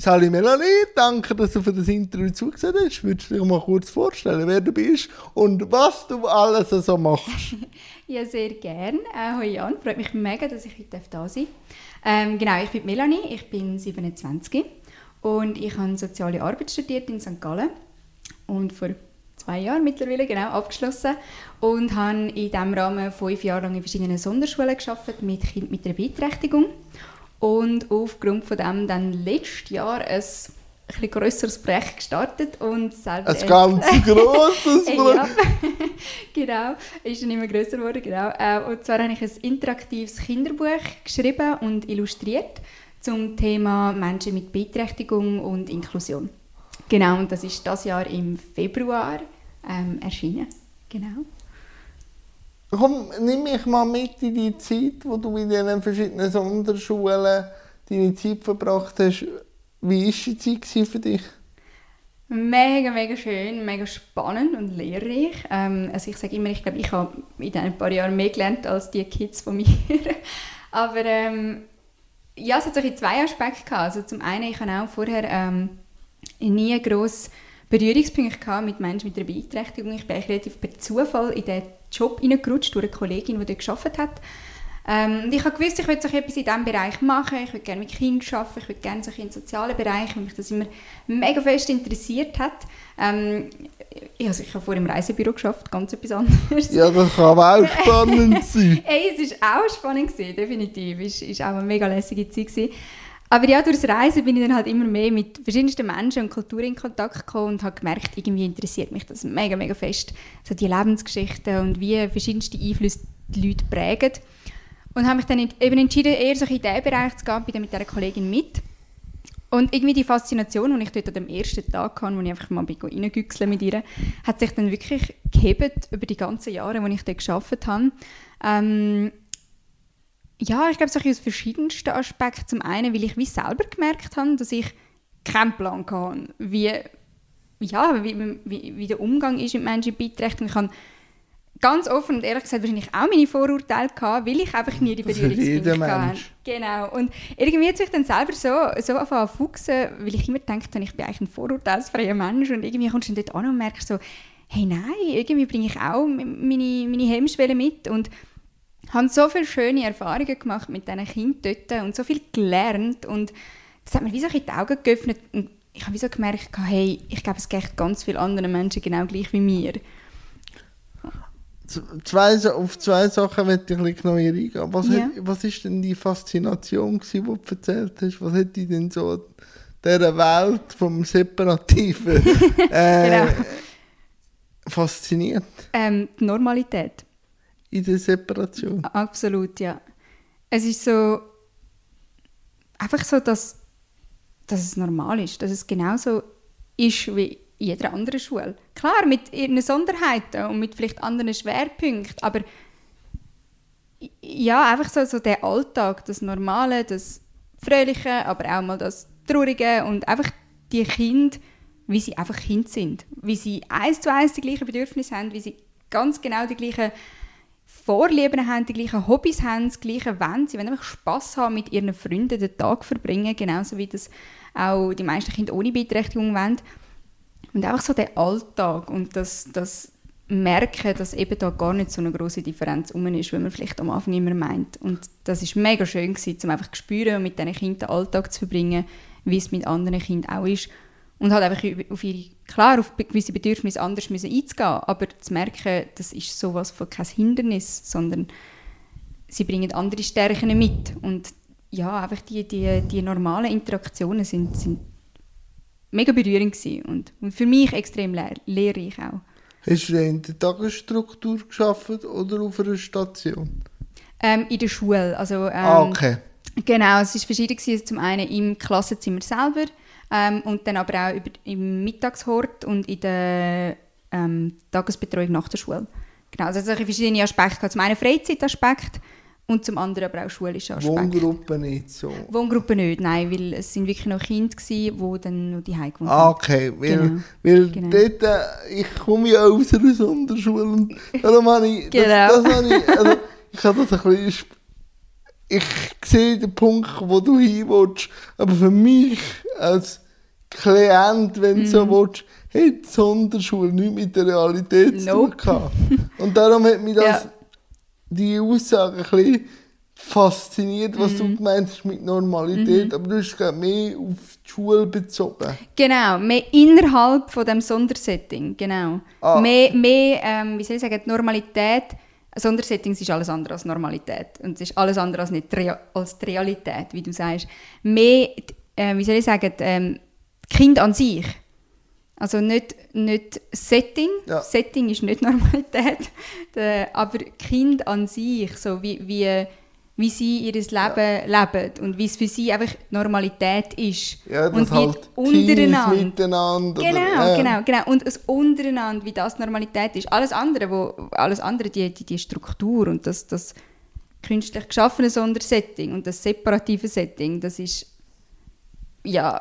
Sally Melanie, danke, dass du für das Interview zugesehen hast. Würdest du dich mal kurz vorstellen, wer du bist und was du alles so machst? ja, sehr gerne. Äh, hallo Jan, freut mich mega, dass ich heute da sein darf. Ähm, genau, ich bin Melanie, ich bin 27 und ich habe Soziale Arbeit studiert in St. Gallen und vor zwei Jahren mittlerweile genau abgeschlossen und habe in diesem Rahmen fünf Jahre lang in verschiedenen Sonderschulen gearbeitet mit Kindern mit einer Beeinträchtigung und aufgrund von dem dann letztes Jahr ein ein grösseres Projekt gestartet und selber ein ganz grosses Projekt. genau, ist dann immer grösser geworden, genau. Äh, und zwar habe ich ein interaktives Kinderbuch geschrieben und illustriert zum Thema Menschen mit Beeinträchtigung und Inklusion. Genau, und das ist das Jahr im Februar ähm, erschienen. Genau. Komm, nimm mich mal mit in die Zeit, wo du in diesen verschiedenen Sonderschulen deine Zeit verbracht hast. Wie war die Zeit für dich? Mega, mega schön, mega spannend und lehrreich. Ähm, also ich sage immer, ich glaube, ich habe in diesen paar Jahren mehr gelernt als die Kids von mir. Aber ähm, ja, es hat so zwei Aspekte gehabt. Also zum einen, ich habe auch vorher ähm, nie gross Berührungspunkte mit Menschen mit einer Beeinträchtigung. Ich bin relativ per Zufall in diesen Job hineingerutscht durch eine Kollegin, die dort gearbeitet hat. Ähm, ich habe gewusst, ich will etwas in diesem Bereich machen. Ich würde gerne mit Kindern arbeiten, ich würde gerne so in sozialen Bereich, weil mich das immer mega fest interessiert hat. Ähm, also ich habe vorher im Reisebüro geschafft, ganz etwas anderes. Ja, das kann auch spannend sein. Ey, es war auch spannend, gewesen, definitiv. Es war auch eine mega lässige Zeit. Gewesen. Aber ja, durchs Reisen bin ich dann halt immer mehr mit verschiedensten Menschen und Kulturen in Kontakt gekommen und habe gemerkt, irgendwie interessiert mich das mega, mega fest. So die Lebensgeschichten und wie verschiedenste Einflüsse die Leute prägen. Und habe mich dann eben entschieden, eher so in diesen Bereich zu gehen, bin mit dieser Kollegin mit. Und irgendwie die Faszination, die ich dort an dem ersten Tag hatte, wo ich einfach mal reingüchselt mit ihr, hat sich dann wirklich gehebt über die ganzen Jahre, die ich dort gearbeitet habe. Ähm, ja, ich glaube, so aus verschiedensten Aspekten. Zum einen, weil ich wie selber gemerkt habe, dass ich keinen Plan hatte, wie, ja, wie, wie, wie der Umgang ist mit Menschen mit Beeinträchtigung. Ich habe ganz offen und ehrlich gesagt wahrscheinlich auch meine Vorurteile gehabt, weil ich einfach nie die Berührungspunkte hatte. Genau. Und irgendwie hat sich dann selber so, so angefangen zu fuchsen, weil ich immer gedacht habe, ich bin eigentlich ein vorurteilsfreier Mensch und irgendwie kommst du dann dort an und merkst so, hey nein, irgendwie bringe ich auch meine, meine Hemmschwelle mit und habe so viele schöne Erfahrungen gemacht mit diesen Kindern dort und so viel gelernt und das hat mir wie so die Augen geöffnet und ich habe wie so gemerkt, hey, ich glaube, es geht ganz vielen anderen Menschen genau gleich wie mir. Zwei, auf zwei Sachen möchte ich bisschen mehr eingehen. Was, ja. hat, was ist denn die Faszination, gewesen, die du erzählt hast? Was hat dich denn so dieser Welt vom Separativen äh, genau. fasziniert? Ähm, die Normalität in der Separation. Absolut, ja. Es ist so, einfach so, dass, dass es normal ist, dass es genauso ist wie in jeder anderen Schule. Klar, mit ihren Sonderheiten und mit vielleicht anderen Schwerpunkten, aber ja, einfach so, so der Alltag, das Normale, das Fröhliche, aber auch mal das Traurige und einfach die Kinder, wie sie einfach Kind sind, wie sie eins zu eins die gleichen Bedürfnisse haben, wie sie ganz genau die gleichen Vorlieben haben, die gleichen Hobbys haben, das gleiche wollen. Sie wollen einfach Spass haben, mit ihren Freunden den Tag verbringen, genauso wie das auch die meisten Kinder ohne Beeinträchtigung wollen. Und einfach so der Alltag und das, das Merken, dass eben da gar nicht so eine große Differenz um ist, wie man vielleicht am Anfang immer meint. Und das ist mega schön um einfach zu spüren und mit diesen Kindern den Alltag zu verbringen, wie es mit anderen Kindern auch ist und halt einfach auf ihre, klar, auf gewisse Bedürfnisse anders müssen einzugehen, aber zu merken, das ist sowas von kein Hindernis, sondern sie bringen andere Stärken mit und ja, einfach die, die, die normalen Interaktionen sind, sind mega berührend gewesen und, und für mich extrem lehr lehrreich auch. Hast du in der Tagesstruktur geschafft oder auf einer Station? Ähm, in der Schule, also ähm, ah, okay. Genau, es war verschieden. Gewesen. Zum einen im Klassenzimmer selber, ähm, und dann aber auch über, im Mittagshort und in der ähm, Tagesbetreuung nach der Schule. Genau, also solche verschiedene Aspekte. Zum einen Freizeitaspekt und zum anderen aber auch schulische Aspekte. Wohngruppe nicht so? Wohngruppe nicht, nein, weil es sind wirklich noch Kinder gewesen, die dann noch die Hause gewohnt Ah, okay, weil, genau. weil genau. dort, äh, ich komme ja aus einer Sonderschule und darum habe ich, genau. das, das habe ich, also, ich habe das ein bisschen ich sehe den Punkt, wo du hin willst, aber für mich als Klient, wenn du mm. so mhm. willst, hat die Sonderschule nichts mit der Realität nope. zu tun Und darum hat mich das, ja. die Aussage ein bisschen fasziniert, was mm. du mhm. gemeint hast mit Normalität, mm. aber du hast gerade mehr auf die Schule bezogen. Genau, mehr innerhalb von dem Sondersetting, genau. Ah. Mehr, mehr ähm, wie soll ich sagen, die Normalität, Sondersettings ist alles andere als Normalität und es ist alles andere als, nicht als die Realität, wie du sagst. Mehr, äh, wie soll ich sagen, ähm, Kind an sich. Also nicht, nicht Setting, ja. Setting ist nicht Normalität, aber Kind an sich, so wie, wie wie sie ihr Leben ja. leben und wie es für sie einfach Normalität ist. Ja, das und halt untereinander. miteinander. Genau, oder, genau, genau. Und das untereinander, wie das Normalität ist. Alles andere, wo, alles andere die, die, die Struktur und das, das künstlich geschaffene Sondersetting und das separative Setting, das ist ja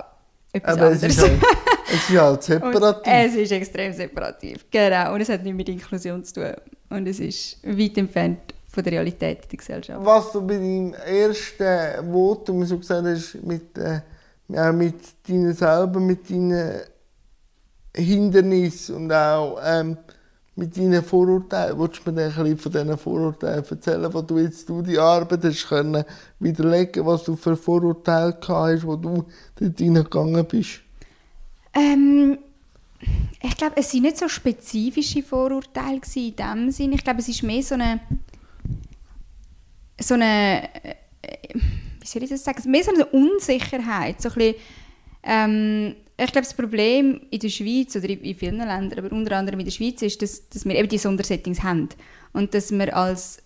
etwas Aber anderes. Es ist, halt, es ist halt separativ. Und es ist extrem separativ, genau. Und es hat nichts mit Inklusion zu tun. Und es ist weit entfernt von der Realität in der Gesellschaft. Was du bei deinem ersten Votum so gesagt hast, mit, äh, ja, mit deinen selber, mit deinen Hindernissen und auch ähm, mit deinen Vorurteilen. Willst du mir ein bisschen von diesen Vorurteilen erzählen, wo du jetzt du die Arbeit hast können widerlegen, was du für Vorurteile gehabt hast, wo du dort hineingegangen bist? Ähm, ich glaube, es waren nicht so spezifische Vorurteile in dem Sinne. Ich glaube, es ist mehr so eine so eine, äh, wie soll ich das sagen, mehr so eine Unsicherheit, so ein bisschen, ähm, ich glaube, das Problem in der Schweiz oder in vielen Ländern, aber unter anderem in der Schweiz, ist, dass, dass wir eben die Sondersettings haben und dass wir als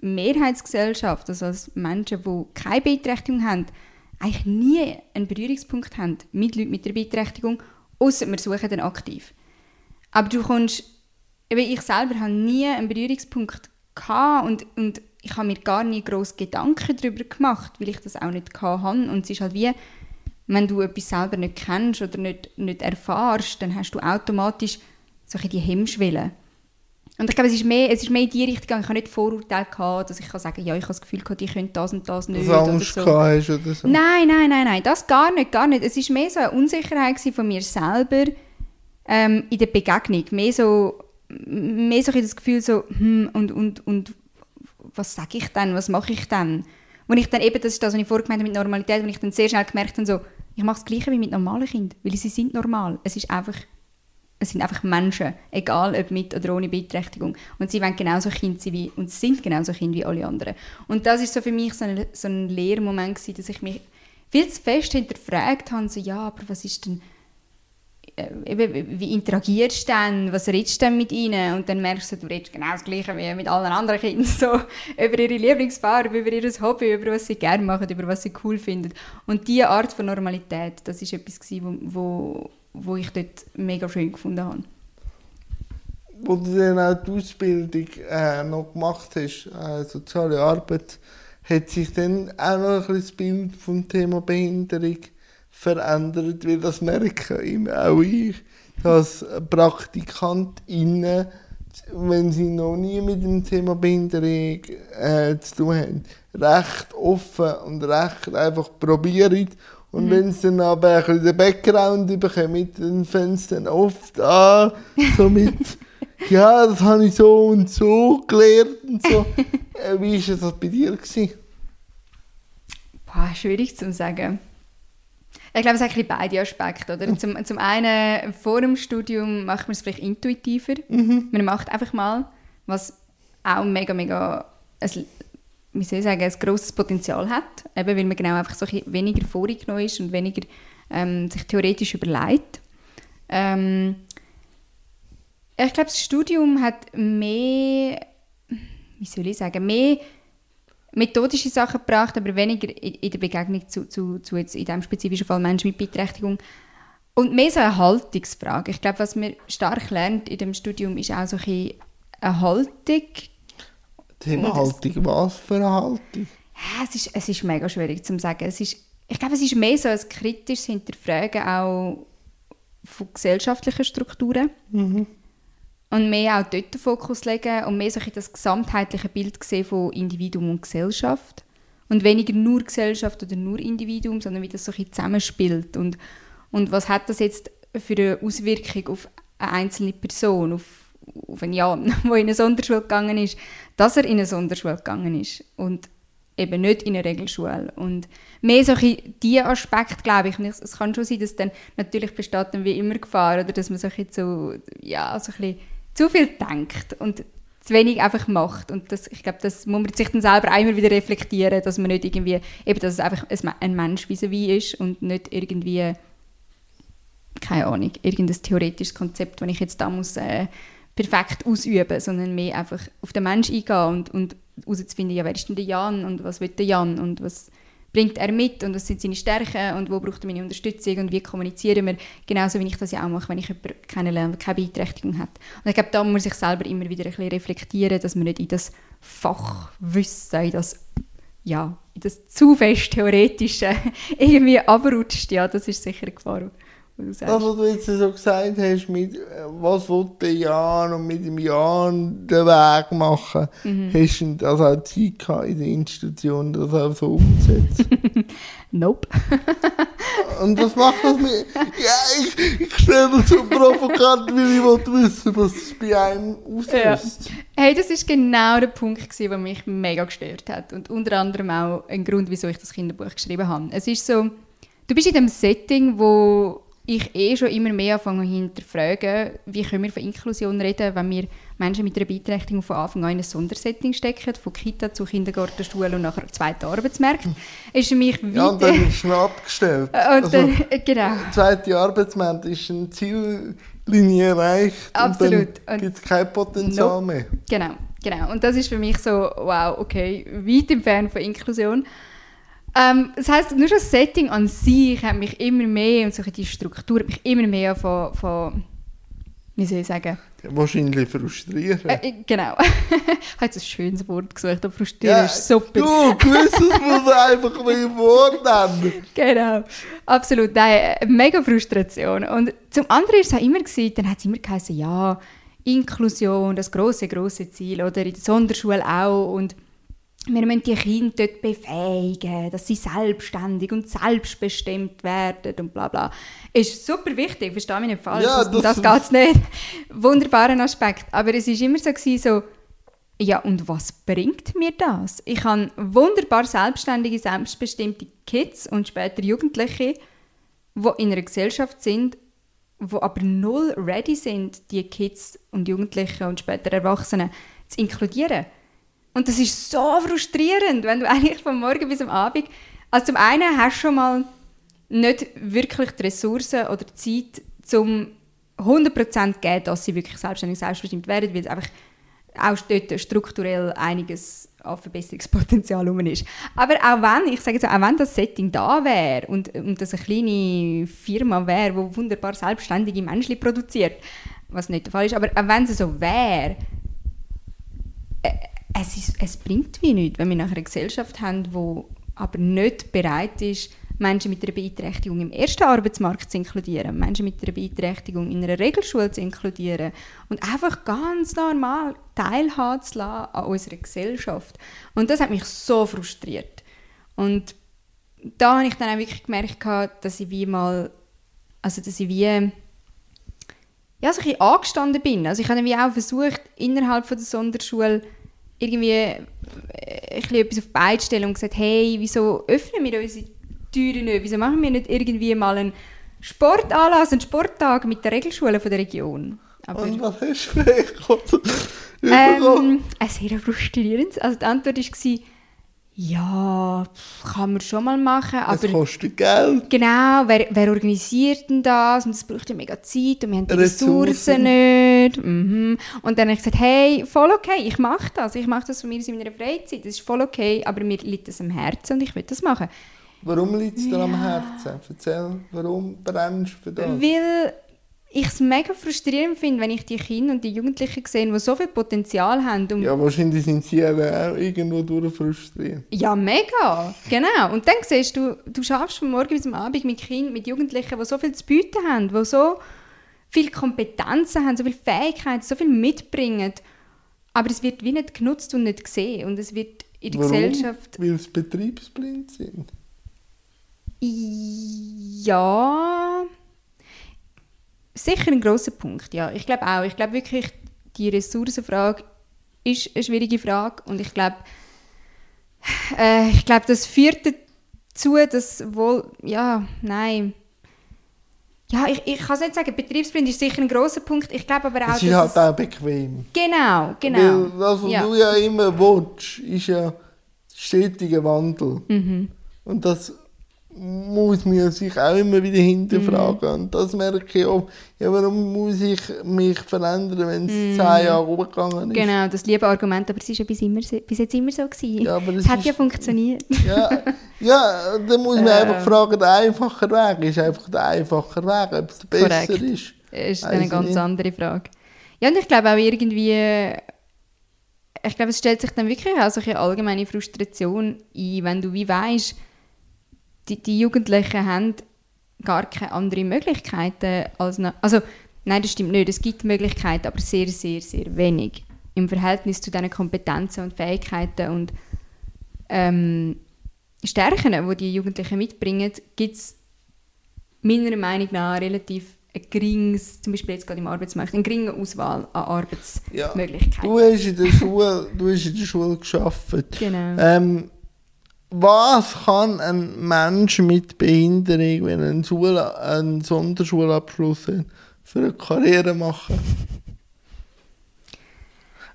Mehrheitsgesellschaft, also als Menschen, die keine Beeinträchtigung haben, eigentlich nie einen Berührungspunkt haben mit Leuten mit der Beeinträchtigung, außer wir suchen dann aktiv. Aber du kommst, ich selber habe nie einen Berührungspunkt gehabt und, und ich habe mir gar nie groß Gedanken darüber gemacht, weil ich das auch nicht hatte. Und es ist halt wie, wenn du etwas selber nicht kennst oder nicht, nicht erfahrst, dann hast du automatisch solche die Hemmschwellen. Und ich glaube, es ist mehr, es ist mehr in die Richtung. Ich habe nicht Vorurteile gehabt, dass ich kann sagen, ja, ich habe das Gefühl gehabt, die können das und das nicht. Dass Angst oder so. hast oder so. Nein, nein, nein, nein, das gar nicht, gar nicht. Es war mehr so eine Unsicherheit von mir selber ähm, in der Begegnung. Mehr so, mehr so das Gefühl so, hm, und, und, und was sage ich dann, was mache ich dann? Wo ich dann eben, das ist das, was ich vorgemeint habe mit Normalität, wo ich dann sehr schnell gemerkt habe, so, ich mache das Gleiche wie mit normalen Kindern, weil sie sind normal. Es ist einfach, es sind einfach Menschen, egal ob mit oder ohne Beeinträchtigung. Und sie wollen genauso Kind sein wie, und sind genauso Kind wie alle anderen. Und das ist so für mich so ein, so ein Lehrmoment gewesen, dass ich mich viel zu fest hinterfragt habe, so, ja, aber was ist denn äh, wie interagierst du denn, was redest du denn mit ihnen? Und dann merkst du, du redest genau das Gleiche wie mit allen anderen Kindern, so über ihre Lieblingsfarbe, über ihr Hobby, über was sie gerne machen, über was sie cool finden. Und diese Art von Normalität, das ist etwas, wo, wo, wo ich dort mega schön gefunden habe. Wo du dann auch die Ausbildung äh, noch gemacht hast, äh, soziale Arbeit, hat sich dann auch noch ein bisschen das Bild vom Thema Behinderung verändert, weil das merken auch ich, dass PraktikantInnen, wenn sie noch nie mit dem Thema Behinderung äh, zu tun haben, recht offen und recht einfach probieren. Und mhm. wenn sie dann aber ein bisschen den Background bekommen, dann fangen sie dann oft an, so mit, ja, das habe ich so und so gelernt und so. Äh, wie war das bei dir? Gewesen? Boah, schwierig zu sagen. Ich glaube, es hat ein beide Aspekte. Oder? Zum, zum einen, vor dem Studium macht man es vielleicht intuitiver. Mhm. Man macht einfach mal, was auch mega, mega, ein, wie soll ich sagen, ein grosses Potenzial hat. Eben, weil man genau einfach so weniger vorgenommen ist und weniger ähm, sich theoretisch überlegt. Ähm, ich glaube, das Studium hat mehr, wie soll ich sagen, mehr methodische Sachen gebracht, aber weniger in, der Begegnung zu, zu, zu jetzt in diesem spezifischen Fall Menschen mit Beeinträchtigung. Und mehr so eine Haltungsfrage. Ich glaube, was man stark lernt in dem Studium, ist auch so ein eine Haltung. Thema Haltung, was für eine Haltung? Ja, es, ist, es ist mega schwierig zu sagen. Es ist, ich glaube, es ist mehr so ein kritisches Hinterfragen auch von gesellschaftlichen Strukturen. Mhm und mehr auch dort den Fokus legen und mehr so das gesamtheitliche Bild sehen von Individuum und Gesellschaft und weniger nur Gesellschaft oder nur Individuum, sondern wie das so ein zusammenspielt und, und was hat das jetzt für eine Auswirkung auf eine einzelne Person, auf, auf einen Jan, der in eine Sonderschule gegangen ist, dass er in eine Sonderschule gegangen ist und eben nicht in eine Regelschule. Und mehr so diese Aspekt, glaube ich, es kann schon sein, dass dann natürlich besteht dann wie immer Gefahr, oder dass man so so, ja, so ein bisschen zu viel denkt und zu wenig einfach macht. Und das, ich glaube, das muss man sich dann selber einmal wieder reflektieren, dass man nicht irgendwie, eben, dass es einfach ein Mensch wie wie ist und nicht irgendwie, keine Ahnung, irgendein theoretisches Konzept, das ich jetzt da muss äh, perfekt ausüben, sondern mehr einfach auf den Mensch eingehen und, und ja, wer ist denn der Jan und was will der Jan und was bringt er mit und was sind seine Stärken und wo braucht er meine Unterstützung und wie kommunizieren wir, genauso wie ich das ja auch mache, wenn ich jemanden kennenlerne, der keine Beeinträchtigung hat. Und ich glaube, da muss man sich selber immer wieder ein bisschen reflektieren, dass man nicht in das Fachwissen, in das, ja, in das zu fest Theoretische irgendwie abrutscht. Ja, das ist sicher eine Gefahr. Das, was du jetzt so gesagt hast, mit was will der Jan und mit dem Jan den Weg machen, mhm. hast du das auch Zeit gehabt in der Institution, das auch so umzusetzen? nope. und was macht das mit... Ja, ich, ich stelle das so provokant, weil ich wollte wissen, was es bei einem auslöst. Ja. Hey, das war genau der Punkt, der mich mega gestört hat und unter anderem auch ein Grund, wieso ich das Kinderbuch geschrieben habe. Es ist so, du bist in dem Setting, wo ich eh schon immer mehr anfange hinterfragen, wie können wir von Inklusion reden, wenn wir Menschen mit einer Beeinträchtigung von Anfang an in ein Sondersetting stecken, von Kita zu Kindergarten, Schule und nachher zweiten Arbeitsmarkt. Ist für mich Ja, und dann ist man abgestellt. Und also, dann, genau. Der zweite Arbeitsmarkt ist eine Ziellinie erreicht Absolut. und dann gibt es kein Potenzial no. mehr. Genau, genau. Und das ist für mich so, wow, okay, weit entfernt von Inklusion. Ähm, das heisst, nur schon das Setting an sich hat mich immer mehr, und so die Struktur hat mich immer mehr von, von wie soll ich sagen? Wahrscheinlich frustrieren. Äh, genau. ich habe jetzt ein schönes Wort gesucht, aber frustrieren ja, ist super. Du, gewisses muss einfach ein Wort nennen. Genau, absolut. Nein, mega Frustration. Und zum anderen war es auch immer, gewesen, dann hat es immer geheißen, ja, Inklusion, das große große Ziel, oder in der Sonderschule auch. Und wir müssen die Kinder dort befähigen, dass sie selbstständig und selbstbestimmt werden und bla bla. Ist super wichtig, verstehe mich nicht falsch, ja, das, das geht es nicht. Wunderbarer Aspekt. Aber es war immer so, gewesen, so, ja und was bringt mir das? Ich habe wunderbar selbstständige, selbstbestimmte Kids und später Jugendliche, die in einer Gesellschaft sind, wo aber null ready sind, die Kids und Jugendlichen und später Erwachsenen zu inkludieren und das ist so frustrierend, wenn du eigentlich von morgen bis am Abend. Also zum einen hast du schon mal nicht wirklich die Ressourcen oder die Zeit, um 100% zu geben, dass sie wirklich selbstständig selbstbestimmt werden, weil es einfach auch dort strukturell einiges an Verbesserungspotenzial rum ist. Aber auch wenn, ich sage jetzt, auch wenn das Setting da wäre und, und das eine kleine Firma wäre, die wunderbar selbstständige Menschen produziert, was nicht der Fall ist, aber auch wenn es so wäre, äh, es, ist, es bringt wie nichts, wenn wir nachher eine Gesellschaft haben, die aber nicht bereit ist, Menschen mit einer Beeinträchtigung im ersten Arbeitsmarkt zu inkludieren, Menschen mit einer Beeinträchtigung in einer Regelschule zu inkludieren und einfach ganz normal teilhaben zu lassen an unserer Gesellschaft. Und das hat mich so frustriert. Und da habe ich dann auch wirklich gemerkt, dass ich wie mal, also dass ich wie ja, so ein bisschen angestanden bin. Also ich habe wie auch versucht, innerhalb von der Sonderschule irgendwie äh, ein bisschen etwas auf die Beine stellen und gesagt, hey, wieso öffnen wir unsere Türen nicht? Wieso machen wir nicht irgendwie mal einen Sportanlass, einen Sporttag mit der Regelschule von der Region? Aber, und was hast du für ähm, Sehr frustrierend. Also die Antwort war, ja, kann man schon mal machen, aber... Es kostet Geld. Genau, wer, wer organisiert denn das? Und das braucht ja mega Zeit und wir haben die Ressourcen, Ressourcen nicht. Mhm. Und dann habe ich gesagt, hey, voll okay, ich mache das. Ich mache das von mir in meiner Freizeit. Das ist voll okay, aber mir liegt das am Herzen und ich will das machen. Warum liegt es dir ja. am Herzen? Erzähl, warum brennst du für das? Weil ich es mega frustrierend finde, wenn ich die Kinder und die Jugendlichen sehe, die so viel Potenzial haben. Um ja, wahrscheinlich sind sie auch irgendwo durch frustriert. Ja, mega. Genau. Und dann siehst du, du schaffst von morgen bis zum Abend mit Kindern, mit Jugendlichen, die so viel zu bieten haben, die so viele Kompetenzen haben, so viele Fähigkeiten, so viel mitbringen. Aber es wird wie nicht genutzt und nicht gesehen. Und es wird in der Warum? Gesellschaft. Weil sie betriebsblind sind. Ja. Sicher ein grosser Punkt, ja. Ich glaube auch. Ich glaube wirklich, die Ressourcenfrage ist eine schwierige Frage und ich glaube, äh, ich glaube, das führt dazu, dass wohl, ja, nein. Ja, ich, ich kann es nicht sagen, Betriebsblind ist sicher ein grosser Punkt. Ich glaube aber auch, Es ist dass halt auch bequem. Genau, genau. Weil was Ja. du ja immer willst, ist ja stetiger Wandel. Mhm. Und das muss man sich auch immer wieder hinterfragen. Mhm. Und das merke ich auch. Ja, warum muss ich mich verändern, wenn es Mhm. zehn Jahre hochgegangen ist? Genau, das liebe Argument, aber es ist ja bis, immer, so- bis jetzt immer so gewesen. Ja, aber es es hat ist- ja funktioniert. Ja, ja, dann muss man Äh. einfach fragen, der einfache Weg ist einfach der einfache Weg, ob es besser Korrekt. ist. Das ist eine ganz nicht. andere Frage. Ja, und ich glaube auch irgendwie, ich glaube, es stellt sich dann wirklich auch so eine allgemeine Frustration ein, wenn du wie weißt, die, die Jugendlichen haben gar keine anderen Möglichkeiten als noch, also nein, das stimmt nicht, es gibt Möglichkeiten, aber sehr, sehr, sehr wenig im Verhältnis zu diesen Kompetenzen und Fähigkeiten und ähm, Stärken, die die Jugendlichen mitbringen, gibt es meiner Meinung nach relativ ein geringes, zum Beispiel jetzt gerade im Arbeitsmarkt, eine geringe Auswahl an Arbeitsmöglichkeiten. Du hast in der Schule, du hast in der Schule gearbeitet. Genau. Ähm, was kann ein Mensch mit Behinderung, wenn er einen, Schule, einen Sonderschulabschluss hat, für eine Karriere machen?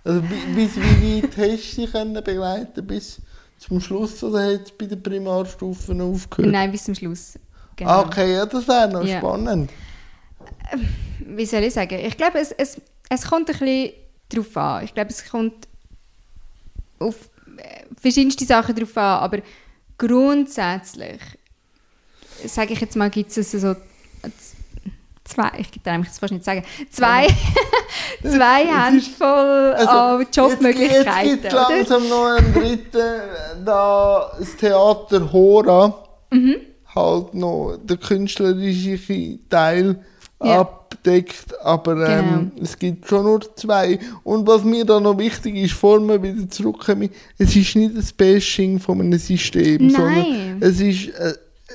Also bi- bis wie weit hast du können begleiten bis zum Schluss oder hat es bei den Primarstufen aufgehört? Nein, bis zum Schluss. Genau. Ah, okay, ja, das wäre noch Ja. spannend. Wie soll ich sagen? Ich glaube, es, es, es kommt ein bisschen darauf an. Ich glaube, es kommt auf verschiedenste Sachen drauf an, aber grundsätzlich, sage ich jetzt mal, gibt es so zwei, ich kann eigentlich fast nicht sagen, zwei, zwei Handvoll an Jobmöglichkeiten. Jetzt gibt es langsam noch einen dritten, da das Theater Hora Mhm. halt noch den künstlerischen Teil Ja. abdeckt, aber ähm, Genau. es gibt schon nur zwei. Und was mir da noch wichtig ist, bevor wir wieder zurückkommen, es ist nicht das Bashing von einem System, Nein. sondern es ist, äh,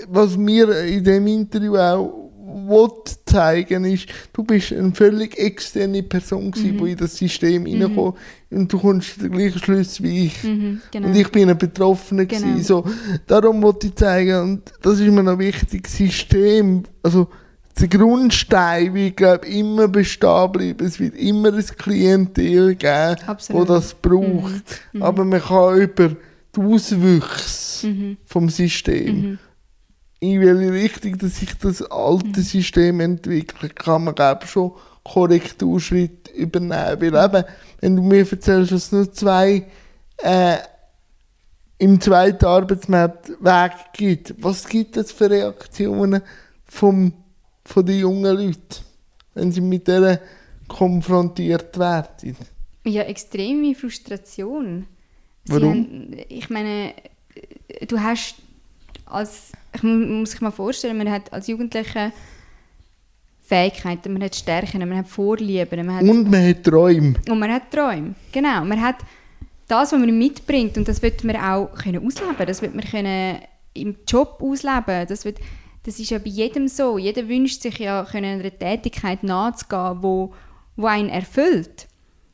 was mir in dem Interview auch will zeigen ist, du bist eine völlig externe Person gewesen, Mhm. die in das System reinkommt und du kommst zu den gleichen Schluss wie ich. Mhm, genau. Und ich bin ein Betroffener. Genau. Gewesen, so. Darum wollte ich zeigen, und das ist mir noch wichtig, System, also der Grundstein wird, glaube ich, immer bestehen bleiben. Es wird immer ein Klientel geben, Absolut. das das braucht. Aber man kann über die Auswüchse Mhm. vom System, in welche Richtung dass sich das alte System entwickelt, kann man, glaube schon Korrekturschritte übernehmen. Weil eben, wenn du mir erzählst, dass es nur zwei äh, im zweiten Arbeitsmarkt Weg gibt, was gibt es für Reaktionen vom, von den jungen Leuten, wenn sie mit denen konfrontiert werden? Ja, extreme Frustration. Sie Warum? Haben, ich meine, äh, du hast als, ich mu- muss sich mal vorstellen, man hat als Jugendliche Fähigkeiten, man hat Stärken, man hat Vorlieben, man hat, Und man hat Träume. und man hat Träume. Genau, man hat das, was man mitbringt und das wird man auch können ausleben. Das wird man können im Job ausleben. Das wird, das ist ja bei jedem so. Jeder wünscht sich ja können einer Tätigkeit nachzugehen, wo, wo einen erfüllt.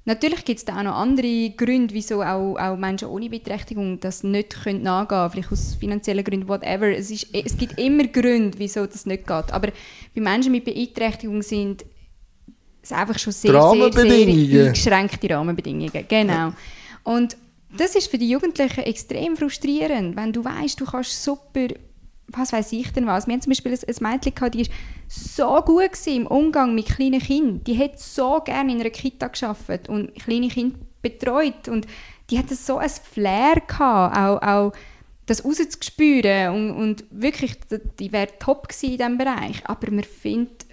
Natürlich gibt es da auch noch andere Gründe, wieso auch, auch Menschen ohne Beeinträchtigung das nicht können nachgehen können. Vielleicht aus finanziellen Gründen, whatever. Es, ist, es gibt immer Gründe, wieso das nicht geht. Aber bei Menschen mit Beeinträchtigung sind es einfach schon sehr, sehr, sehr eingeschränkte Rahmenbedingungen. Genau. Und das ist für die Jugendlichen extrem frustrierend, wenn du weißt, du kannst super, was weiß ich denn was. Wir haben zum Beispiel ein, ein Mädchen gehabt, die ist so gut im Umgang mit kleinen Kindern. Die hat so gerne in einer Kita geschafft und kleine Kinder betreut und die hatte so ein Flair gehabt, auch, auch das rauszuspüren und, und wirklich, die wäre top gewesen in diesem Bereich. Aber man findet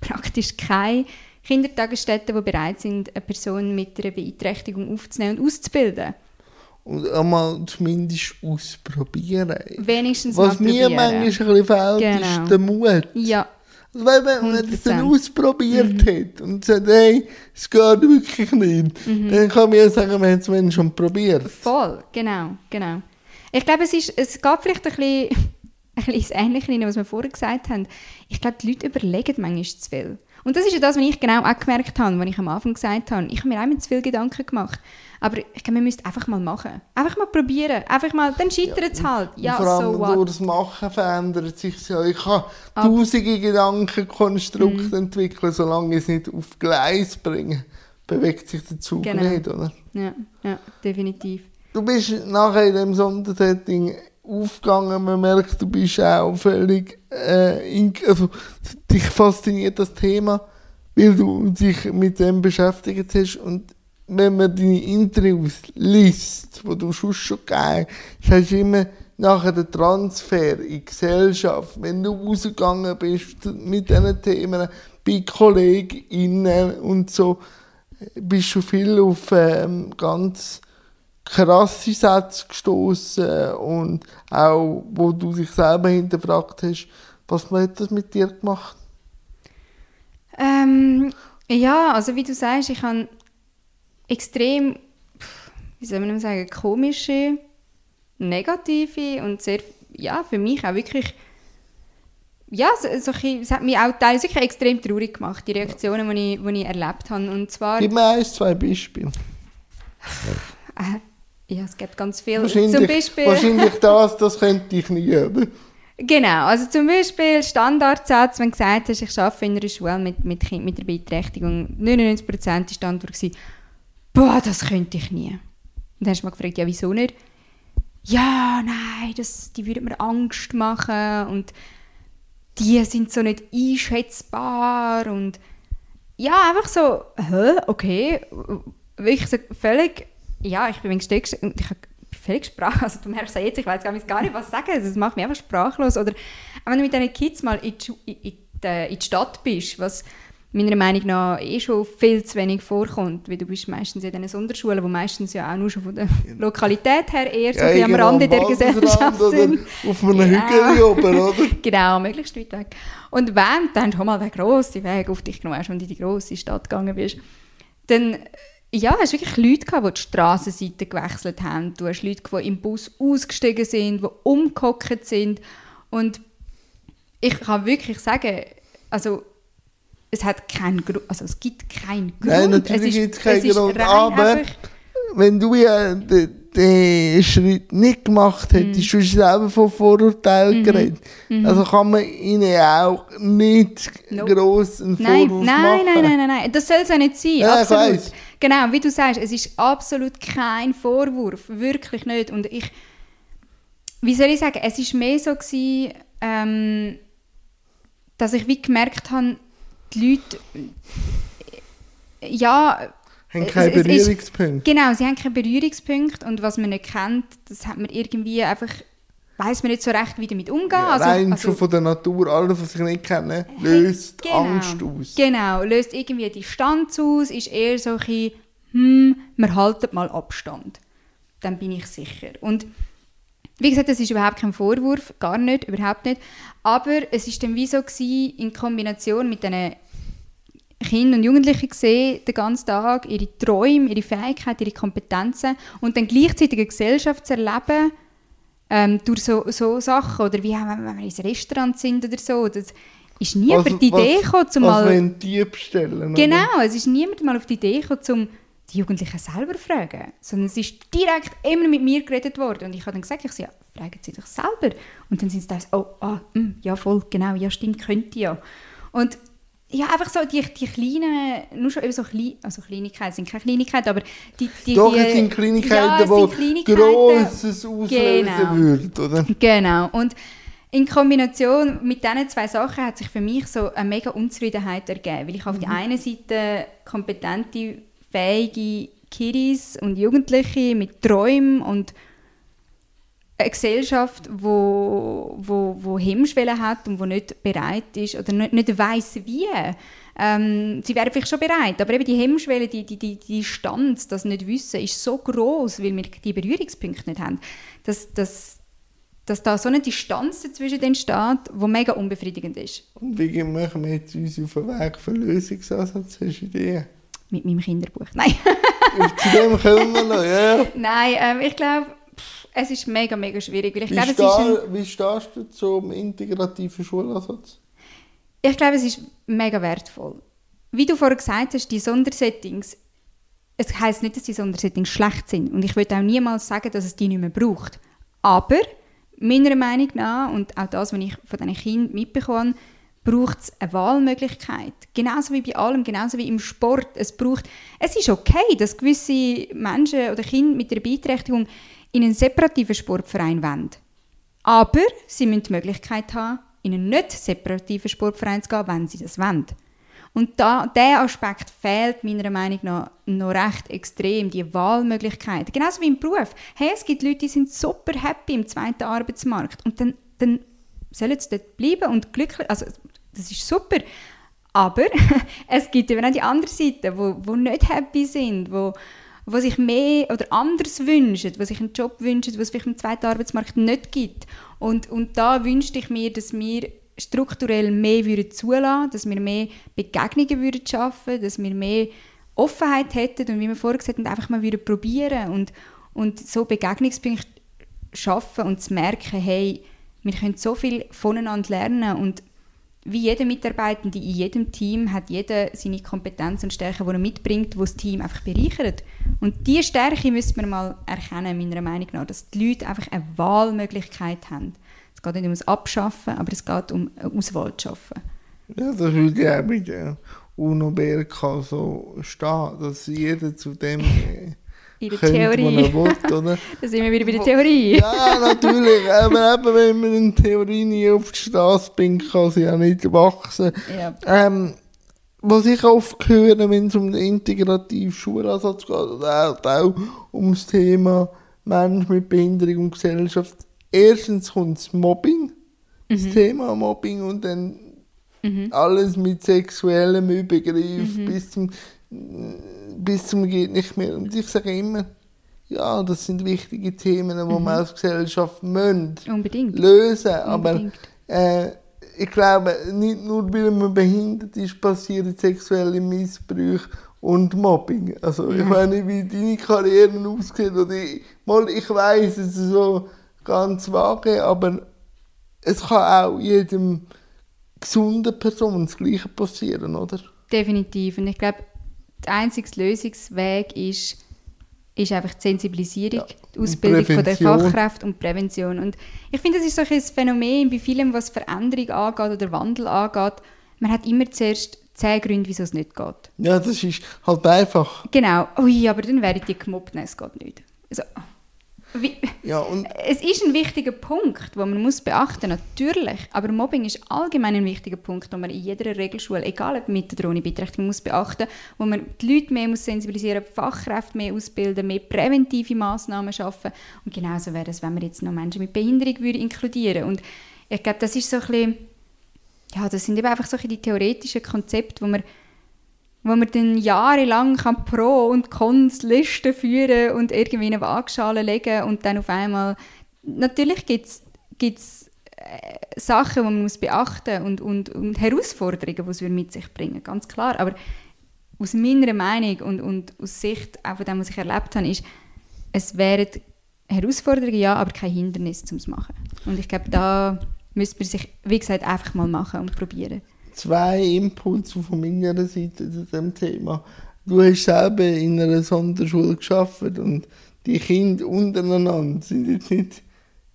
praktisch keine Kindertagesstätten, die bereit sind, eine Person mit einer Beeinträchtigung aufzunehmen und auszubilden. Und einmal zumindest ausprobieren. Wenigstens Was mir manchmal ein bisschen fehlt, Genau. ist der Mut. Ja, Also wenn man, das dann ausprobiert mhm. hat und sagt, hey, es geht wirklich nicht, mhm. dann kann man ja sagen, wir haben es schon probiert. Voll, genau, genau. Ich glaube, es, ist, es geht vielleicht ein bisschen, ein bisschen ins Ähnliche, was wir vorher gesagt haben. Ich glaube, die Leute überlegen manchmal zu viel. Und das ist ja das, was ich genau auch gemerkt habe, was ich am Anfang gesagt habe. Ich habe mir auch zu viel Gedanken gemacht. Aber ich glaube, man müsste einfach mal machen. Einfach mal probieren. Einfach mal, dann scheitert es ja, halt. Ja, vor allem so durch das Machen verändert sich ja. Ich kann Ab tausende Gedankenkonstrukte mhm. entwickeln, solange ich es nicht auf Gleis bringe, bewegt sich der Zug genau. nicht, oder? Ja, ja, definitiv. Du bist nachher in diesem Sondersetting aufgegangen, man merkt, du bist auch völlig, äh, in, also dich fasziniert das Thema, weil du dich mit dem beschäftigt hast. Und wenn man deine Interviews liest, die du schon schon hast, hast du immer nachher den Transfer in die Gesellschaft, wenn du rausgegangen bist mit diesen Themen, bei KollegInnen und so, bist du viel auf ähm, ganz krasse Sätze gestoßen und auch, wo du dich selber hinterfragt hast, was hat das mit dir gemacht? Ähm, ja, also wie du sagst, ich habe extrem, wie soll man sagen, komische, negative und sehr, ja, für mich auch wirklich, ja, so, so, es hat mich auch teilweise wirklich extrem traurig gemacht, die Reaktionen, die ich, die ich erlebt habe. Und zwar, Gib mir ein, zwei Beispiele. Ja, es gibt ganz viele. Wahrscheinlich, zum Beispiel, wahrscheinlich das, das könnte ich nie, oder? Genau, also zum Beispiel Standardsatz, wenn du gesagt hast, ich arbeite in einer Schule mit, mit Kindern mit einer Beeinträchtigung, 99% war die Antwort, boah, das könnte ich nie. Und dann hast du mich gefragt, ja, wieso nicht? Ja, nein, das, die würden mir Angst machen und die sind so nicht einschätzbar und ja, einfach so, hä, okay, wirklich so völlig, ja, ich bin gesteckt und ich habe völlig sprachlos, also du merkst ja jetzt, ich weiß gar nicht, was sagen, das macht mich einfach sprachlos oder wenn du mit diesen Kids mal in die, in die, in die Stadt bist, was meiner Meinung nach eh schon viel zu wenig vorkommt, weil du bist meistens in diesen Sonderschulen, wo meistens ja auch nur schon von der Lokalität her eher so ja, am Rande der Gesellschaft sind. auf einem genau. Hügel oben, oder? genau, möglichst weit weg. Und wenn du dann schon mal den grossen Weg auf dich genommen hast und in die grosse Stadt gegangen bist, dann ja, hast wirklich Leute gehabt, die die Strassenseite gewechselt haben. Du hast Leute, die im Bus ausgestiegen sind, die umgehockt sind. Und ich kann wirklich sagen, also es hat keinen Grund, also es gibt keinen Grund. Nein, natürlich gibt es keinen Grund, aber wenn du ja den, Schritt nicht gemacht hättest, mm. du selber von Vorurteilen mm geredet, mm also kann man ihnen auch nicht nope. gross einen nein, Vorwurf nein, machen. Nein, nein, nein, nein, das soll es auch nicht sein, ja, absolut. Genau, wie du sagst, es ist absolut kein Vorwurf, wirklich nicht. Und ich, wie soll ich sagen, es war mehr so gewesen, ähm, dass ich wie gemerkt habe, die Leute ja haben keine Berührungspunkte. Genau, sie haben keine Berührungspunkte und was man nicht kennt, das hat man irgendwie einfach weiß man nicht so recht, wie damit umgehen. Ja, also, rein also, schon von der Natur, alles, was ich nicht kenne, löst genau, Angst aus. Genau, löst irgendwie Distanz aus, ist eher so ein hm, wir halten mal Abstand. Dann bin ich sicher. Und wie gesagt, das ist überhaupt kein Vorwurf, gar nicht, überhaupt nicht. Aber es ist dann wie so gewesen, in Kombination mit diesen Kindern und Jugendlichen gesehen, den ganzen Tag, ihre Träume, ihre Fähigkeiten, ihre Kompetenzen und dann gleichzeitig eine Gesellschaft zu erleben, ähm, durch so, so Sachen, oder wie wenn wir ins Restaurant sind oder so, das ist niemand auf die Idee was, gekommen, zum mal... Was Dieb stellen, Genau, oder? es ist niemand mal auf die Idee gekommen, zum die Jugendlichen selber fragen, sondern es ist direkt immer mit mir geredet worden und ich habe dann gesagt, ich sage, ja, fragen Sie doch selber. Und dann sind sie da, oh, ah, mh, hm, ja voll, genau, ja stimmt, könnte ja. Und ja, einfach so die, die kleinen, nur schon eben so klein, also Kleinigkeiten, sind keine Kleinigkeiten, aber die... die Doch, die, es sind Kleinigkeiten, ja, die Grosses auslösen genau, würden, oder? Genau, und in Kombination mit diesen zwei Sachen hat sich für mich so eine mega Unzufriedenheit ergeben, weil ich auf mhm. der einen Seite kompetente, fähige Kiddies und Jugendliche mit Träumen und eine Gesellschaft, wo, wo, wo Hemmschwellen hat und wo nicht bereit ist oder nicht, nicht weiß wie. Ähm, sie wären vielleicht schon bereit, aber eben die Hemmschwelle, die, die, die, die Distanz, das nicht wissen, ist so groß, weil wir die Berührungspunkte nicht haben. Das, das, dass da so eine Distanz dazwischen entsteht, die mega unbefriedigend ist. Und wie machen wir jetzt uns auf den Weg für Lösungsansatz? Hast du Ideen? Mit meinem Kinderbuch. Nein. Zu dem kommen wir noch, ja. Nein, ähm, ich glaube, es ist mega, mega schwierig. Weil ich wie, glaube, steh, es ist wie stehst du zum integrativen Schulansatz? ich glaube, es ist mega wertvoll. Wie du vorher gesagt hast, die Sondersettings, es heisst nicht, dass die Sondersettings schlecht sind. Und ich würde auch niemals sagen, dass es die nicht mehr braucht. Aber meiner Meinung nach, und auch das, was ich von diesen Kindern mitbekomme, braucht es eine Wahlmöglichkeit. Genauso wie bei allem, genauso wie im Sport. Es, braucht, es ist okay, dass gewisse Menschen oder Kinder mit der Beeinträchtigung in einen separativen Sportverein wollen. Aber sie müssen die Möglichkeit haben, in einen nicht separativen Sportverein zu gehen, wenn sie das wollen. Und da, dieser Aspekt fehlt meiner Meinung nach noch recht extrem, die Wahlmöglichkeit. Genauso wie im Beruf. Hey, es gibt Leute, die sind super happy im zweiten Arbeitsmarkt und dann, dann sollen sie dort bleiben und glücklich, also das ist super. Aber es gibt eben auch die andere Seite, wo, wo nicht happy sind, wo, wo sich mehr oder anders wünschen, wo sich einen Job wünschen, was es vielleicht im zweiten Arbeitsmarkt nicht gibt. Und, und da wünschte ich mir, dass wir strukturell mehr würden zulassen, dass wir mehr Begegnungen würden schaffen, dass wir mehr Offenheit hätten und wie wir vorher gesagt haben, einfach mal würden probieren und, und so Begegnungspunkte schaffen und zu merken, hey, wir können so viel voneinander lernen und wie jeder Mitarbeitende in jedem Team hat jeder seine Kompetenzen und Stärken, die er mitbringt, die das Team einfach bereichert. Und diese Stärke müssen wir mal erkennen, meiner Meinung nach, dass die Leute einfach eine Wahlmöglichkeit haben. Es geht nicht um das Abschaffen, aber es geht um eine Auswahl zu schaffen. Ja, das würde ja auch mit der UNO-BRK so stehen, dass jeder zu dem In der Theorie. will, oder? da sind wir wieder bei der Theorie. Ja, natürlich. Aber eben, wenn man eine Theorie nie auf die Straße bringt, kann sie ja nicht wachsen. Ja. Ähm, was ich oft höre, wenn es um den integrativen Schulansatz geht, oder auch, auch um das Thema Mensch mit Behinderung und Gesellschaft, erstens kommt das Mobbing, das Thema Mobbing und dann alles mit sexuellem Übergriff bis zum bis zum geht nicht mehr. Und ich sage immer, ja, das sind wichtige Themen, die man als Gesellschaft müssen Unbedingt. lösen. Aber Unbedingt. äh, ich glaube, nicht nur weil man behindert ist, passieren sexuelle Missbrüche und Mobbing. Also ich weiß nicht, wie deine Karriere aussieht. Oder ich, mal, ich weiß es ist so ganz vage, aber es kann auch jedem gesunden Person das Gleiche passieren, oder? Definitiv. Und ich glaube, der einzige Lösungsweg ist, ist einfach die Sensibilisierung, Ja. die Ausbildung von der. Fachkräfte und Prävention. Und ich finde, das ist so ein Phänomen bei vielem, was Veränderung angeht oder Wandel angeht. Man hat immer zuerst zehn Gründe, wieso es nicht geht. Ja, das ist halt einfach. Genau. Ui, aber dann werden die gemobbt. Nein, es geht nicht. Also, wie, Ja, und es ist ein wichtiger Punkt, den man muss beachten natürlich. Aber Mobbing ist allgemein ein wichtiger Punkt, den man in jeder Regelschule, egal ob mit oder ohne Beeinträchtigung, muss beachten, wo man die Leute mehr muss sensibilisieren, die Fachkräfte mehr ausbilden, mehr präventive Massnahmen schaffen. Und genauso wäre es, wenn man jetzt noch Menschen mit Behinderung würde inkludieren. Und ich glaube, das ist so ein bisschen, ja, das sind eben einfach so ein die theoretischen Konzepte, wo man wo man dann jahrelang kann Pro- und Cons-Listen führen und irgendwie in eine Waagschale legen und dann auf einmal... Natürlich gibt es äh, Sachen, die man muss beachten und, und, und Herausforderungen, die es mit sich bringen, ganz klar. Aber aus meiner Meinung und, und aus Sicht auch von dem, was ich erlebt habe, ist, es wären Herausforderungen, ja, aber kein Hindernis zum machen. Und ich glaube, da müsste man sich, wie gesagt, einfach mal machen und probieren. Zwei Impulse von meiner Seite zu dem Thema. Du hast selber in einer Sonderschule geschafft und die Kinder untereinander sind jetzt nicht,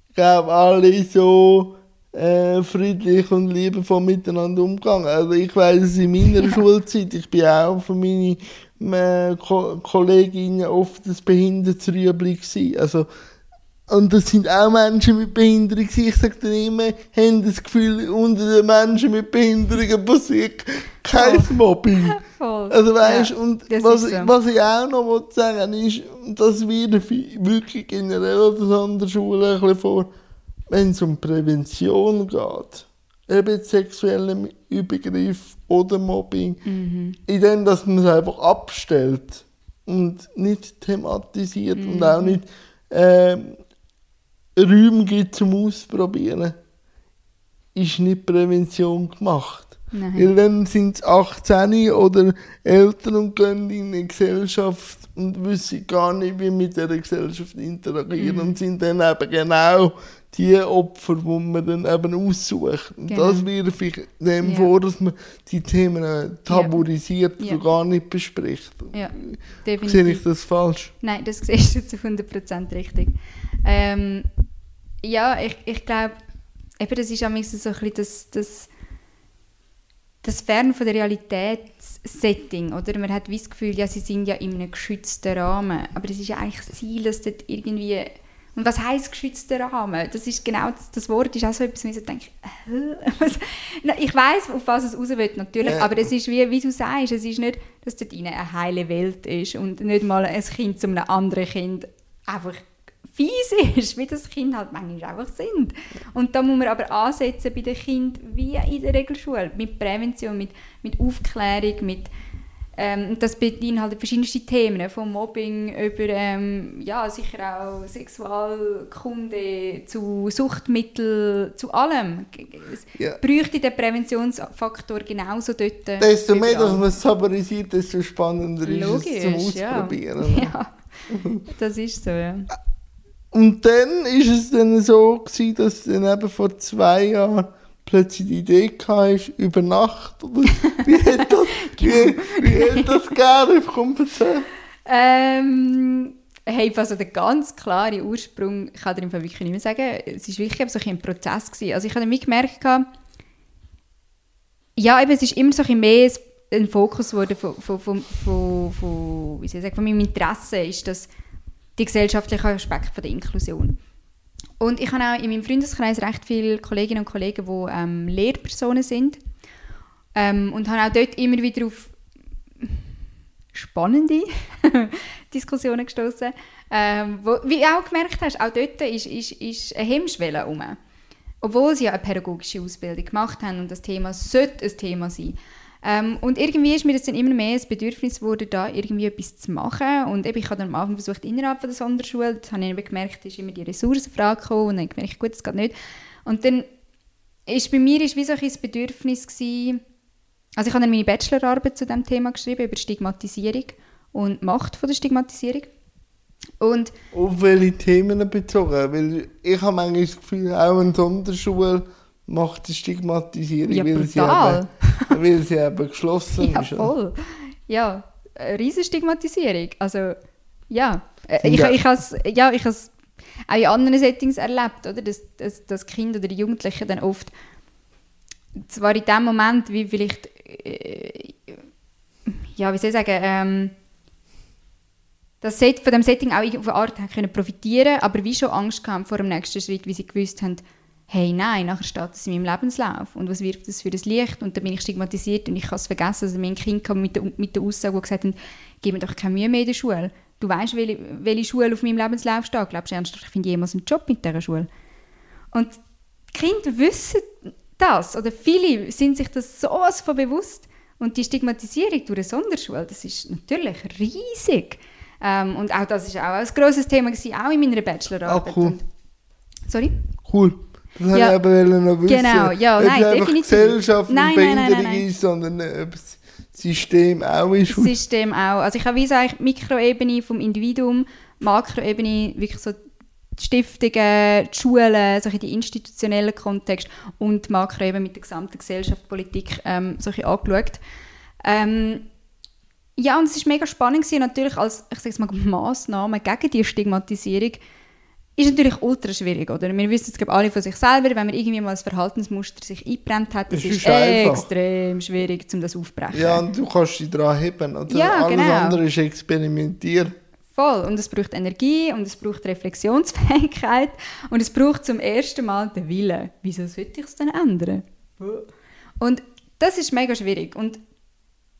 ich glaube, alle so äh, friedlich und liebevoll miteinander umgegangen. Also ich weiß es in meiner Schulzeit, ich bin auch für meine äh, Ko Kolleginnen oft das Behindertenrüebli gewesen. Also und das sind auch Menschen mit Behinderung. Ich sage dir immer, haben das Gefühl, unter den Menschen mit Behinderungen passiert kein Mobbing. Voll. Also weißt Ja, und was, so. was ich auch noch sagen ist, dass wir wirklich generell an der Schule ein bisschen vor, wenn es um Prävention geht, eben sexuelle Übergriff oder Mobbing, Mhm. in dem, dass man es einfach abstellt und nicht thematisiert und Mhm. auch nicht ähm, Räume gibt zum Ausprobieren, ist nicht Prävention gemacht. Nein. Weil dann sind es 18 oder Eltern und gehen in eine Gesellschaft und wissen gar nicht, wie mit dieser Gesellschaft interagieren mhm. und sind dann eben genau die Opfer, die man dann eben aussucht. Und genau. das wirfe ich dem ja. vor, dass man die Themen tabuisiert ja. und gar nicht bespricht. Ja, definitiv. Sehe ich das falsch? Nein, das siehst du zu 100% richtig. Ähm, ja, ich, ich glaube, das ist auch so ein bisschen das, das das Fern von der Realitätssetting, oder? Man hat das Gefühl, ja, sie sind ja in einem geschützten Rahmen, aber es ist ja eigentlich das Ziel, dass dort irgendwie und was heißt geschützter Rahmen? Das ist genau das, das Wort ist auch so etwas, wo ich so denke, äh, ich weiß, auf was es raus will, natürlich, ja. aber es ist wie, wie du sagst, es ist nicht, dass dort eine heile Welt ist und nicht mal ein Kind zu einem anderen Kind einfach fies ist, wie das Kind halt manchmal einfach sind. Und da muss man aber ansetzen bei den Kindern wie in der Regelschule, mit Prävention, mit, mit Aufklärung, mit ähm, das beinhaltet verschiedenste Themen, von Mobbing über ähm, ja, sicher auch Sexualkunde zu Suchtmitteln, zu allem. Es ja. bräuchte den Präventionsfaktor genauso dort. Desto mehr, dass man es tabuisiert, desto spannender Logisch, ist es zum Ausprobieren. Ja. ja, das ist so, ja. Und dann ist es dann so gewesen, dass dann eben vor zwei Jahren plötzlich die Idee hatte, über Nacht, oder wie hat das, wie, wie hat das gerne Komm, erzähl. Ähm, hey, also der ganz klare Ursprung, ich kann dir wirklich nicht mehr sagen, es war wirklich so ein Prozess. Gewesen. Also ich habe dann gemerkt, ja, eben, es ist immer so ein mehr ein Fokus geworden von, von, von, von, von, wie soll ich sagen, von meinem Interesse, ist das die gesellschaftlichen Aspekte der Inklusion. Und ich habe auch in meinem Freundeskreis recht viele Kolleginnen und Kollegen, die ähm, Lehrpersonen sind. Ähm, und habe auch dort immer wieder auf spannende Diskussionen gestoßen. Ähm, wo, wie du auch gemerkt hast, auch dort ist, ist, ist eine Hemmschwelle herum. Obwohl sie ja eine pädagogische Ausbildung gemacht haben und das Thema sollte ein Thema sein. Ähm, und irgendwie ist mir das dann immer mehr ein Bedürfnis geworden, da irgendwie etwas zu machen. Und eben, ich habe dann am Anfang versucht, innerhalb von der Sonderschule, das habe ich gemerkt, ist immer die Ressourcenfrage gekommen und dann habe ich gemerkt, gut, das geht nicht. Und dann ist bei mir ist wie so ein Bedürfnis gewesen, also ich habe dann meine Bachelorarbeit zu diesem Thema geschrieben, über Stigmatisierung und Macht von der Stigmatisierung. Und Auf welche Themen bezogen? Weil ich habe manchmal das Gefühl, auch in Sonderschule macht die Stigmatisierung, ja, weil, sie eben, weil sie eben geschlossen ja, ist. Ja, voll. Ja, eine riesige Stigmatisierung. Also, ja. Äh, ich, ja. ich, ich ja, ich habe es auch in anderen Settings erlebt, oder? Dass, dass, dass Kinder oder die Jugendlichen dann oft, zwar in dem Moment, wie vielleicht, äh, ja, wie soll ich sagen, ähm, das Set, von dem Setting auch auf eine Art können profitieren aber wie schon Angst haben vor dem nächsten Schritt, wie sie gewusst haben, hey, nein, nachher steht das in meinem Lebenslauf und was wirft das für das Licht und dann bin ich stigmatisiert und ich kann es vergessen. Also mein Kind kam mit der, mit der Aussage, die gesagt hat, gib mir doch keine Mühe mehr in der Schule. Du weißt, welche, welche Schule auf meinem Lebenslauf steht. Glaubst du ernsthaft, ich finde jemals einen Job mit dieser Schule? Und die Kinder wissen das oder viele sind sich das sowas von bewusst und die Stigmatisierung durch eine Sonderschule, das ist natürlich riesig. Ähm, und auch das ist auch ein grosses Thema gewesen, auch in meiner Bachelorarbeit. Ah, cool. Und, sorry? Cool. Das ja. habe ich aber noch wissen. Genau, ja, nein, definitiv. Gesellschaft nein, und nein, Behinderung nein, ist, sondern ob das System auch ist. Das System auch. Also ich habe wie gesagt, Mikroebene vom Individuum, Makroebene wirklich so die Stiftungen, die Schulen, solche die institutionellen Kontext und Makroebene mit der gesamten Gesellschaftspolitik ähm, solche angeschaut. Ähm, ja, und es war mega spannend gewesen, natürlich als, ich sage mal, Massnahme gegen die Stigmatisierung ist natürlich ultra schwierig, oder? Wir wissen es alle von sich selber, wenn man irgendwie mal ein Verhaltensmuster sich eingebrennt hat, das ist, ist extrem schwierig, um das aufzubrechen. Ja, und du kannst dich daran heben, oder? Ja, Alles genau. andere ist experimentieren. Voll. Und es braucht Energie und es braucht Reflexionsfähigkeit und es braucht zum ersten Mal den Willen. Wieso sollte ich es dann ändern? Und das ist mega schwierig. Und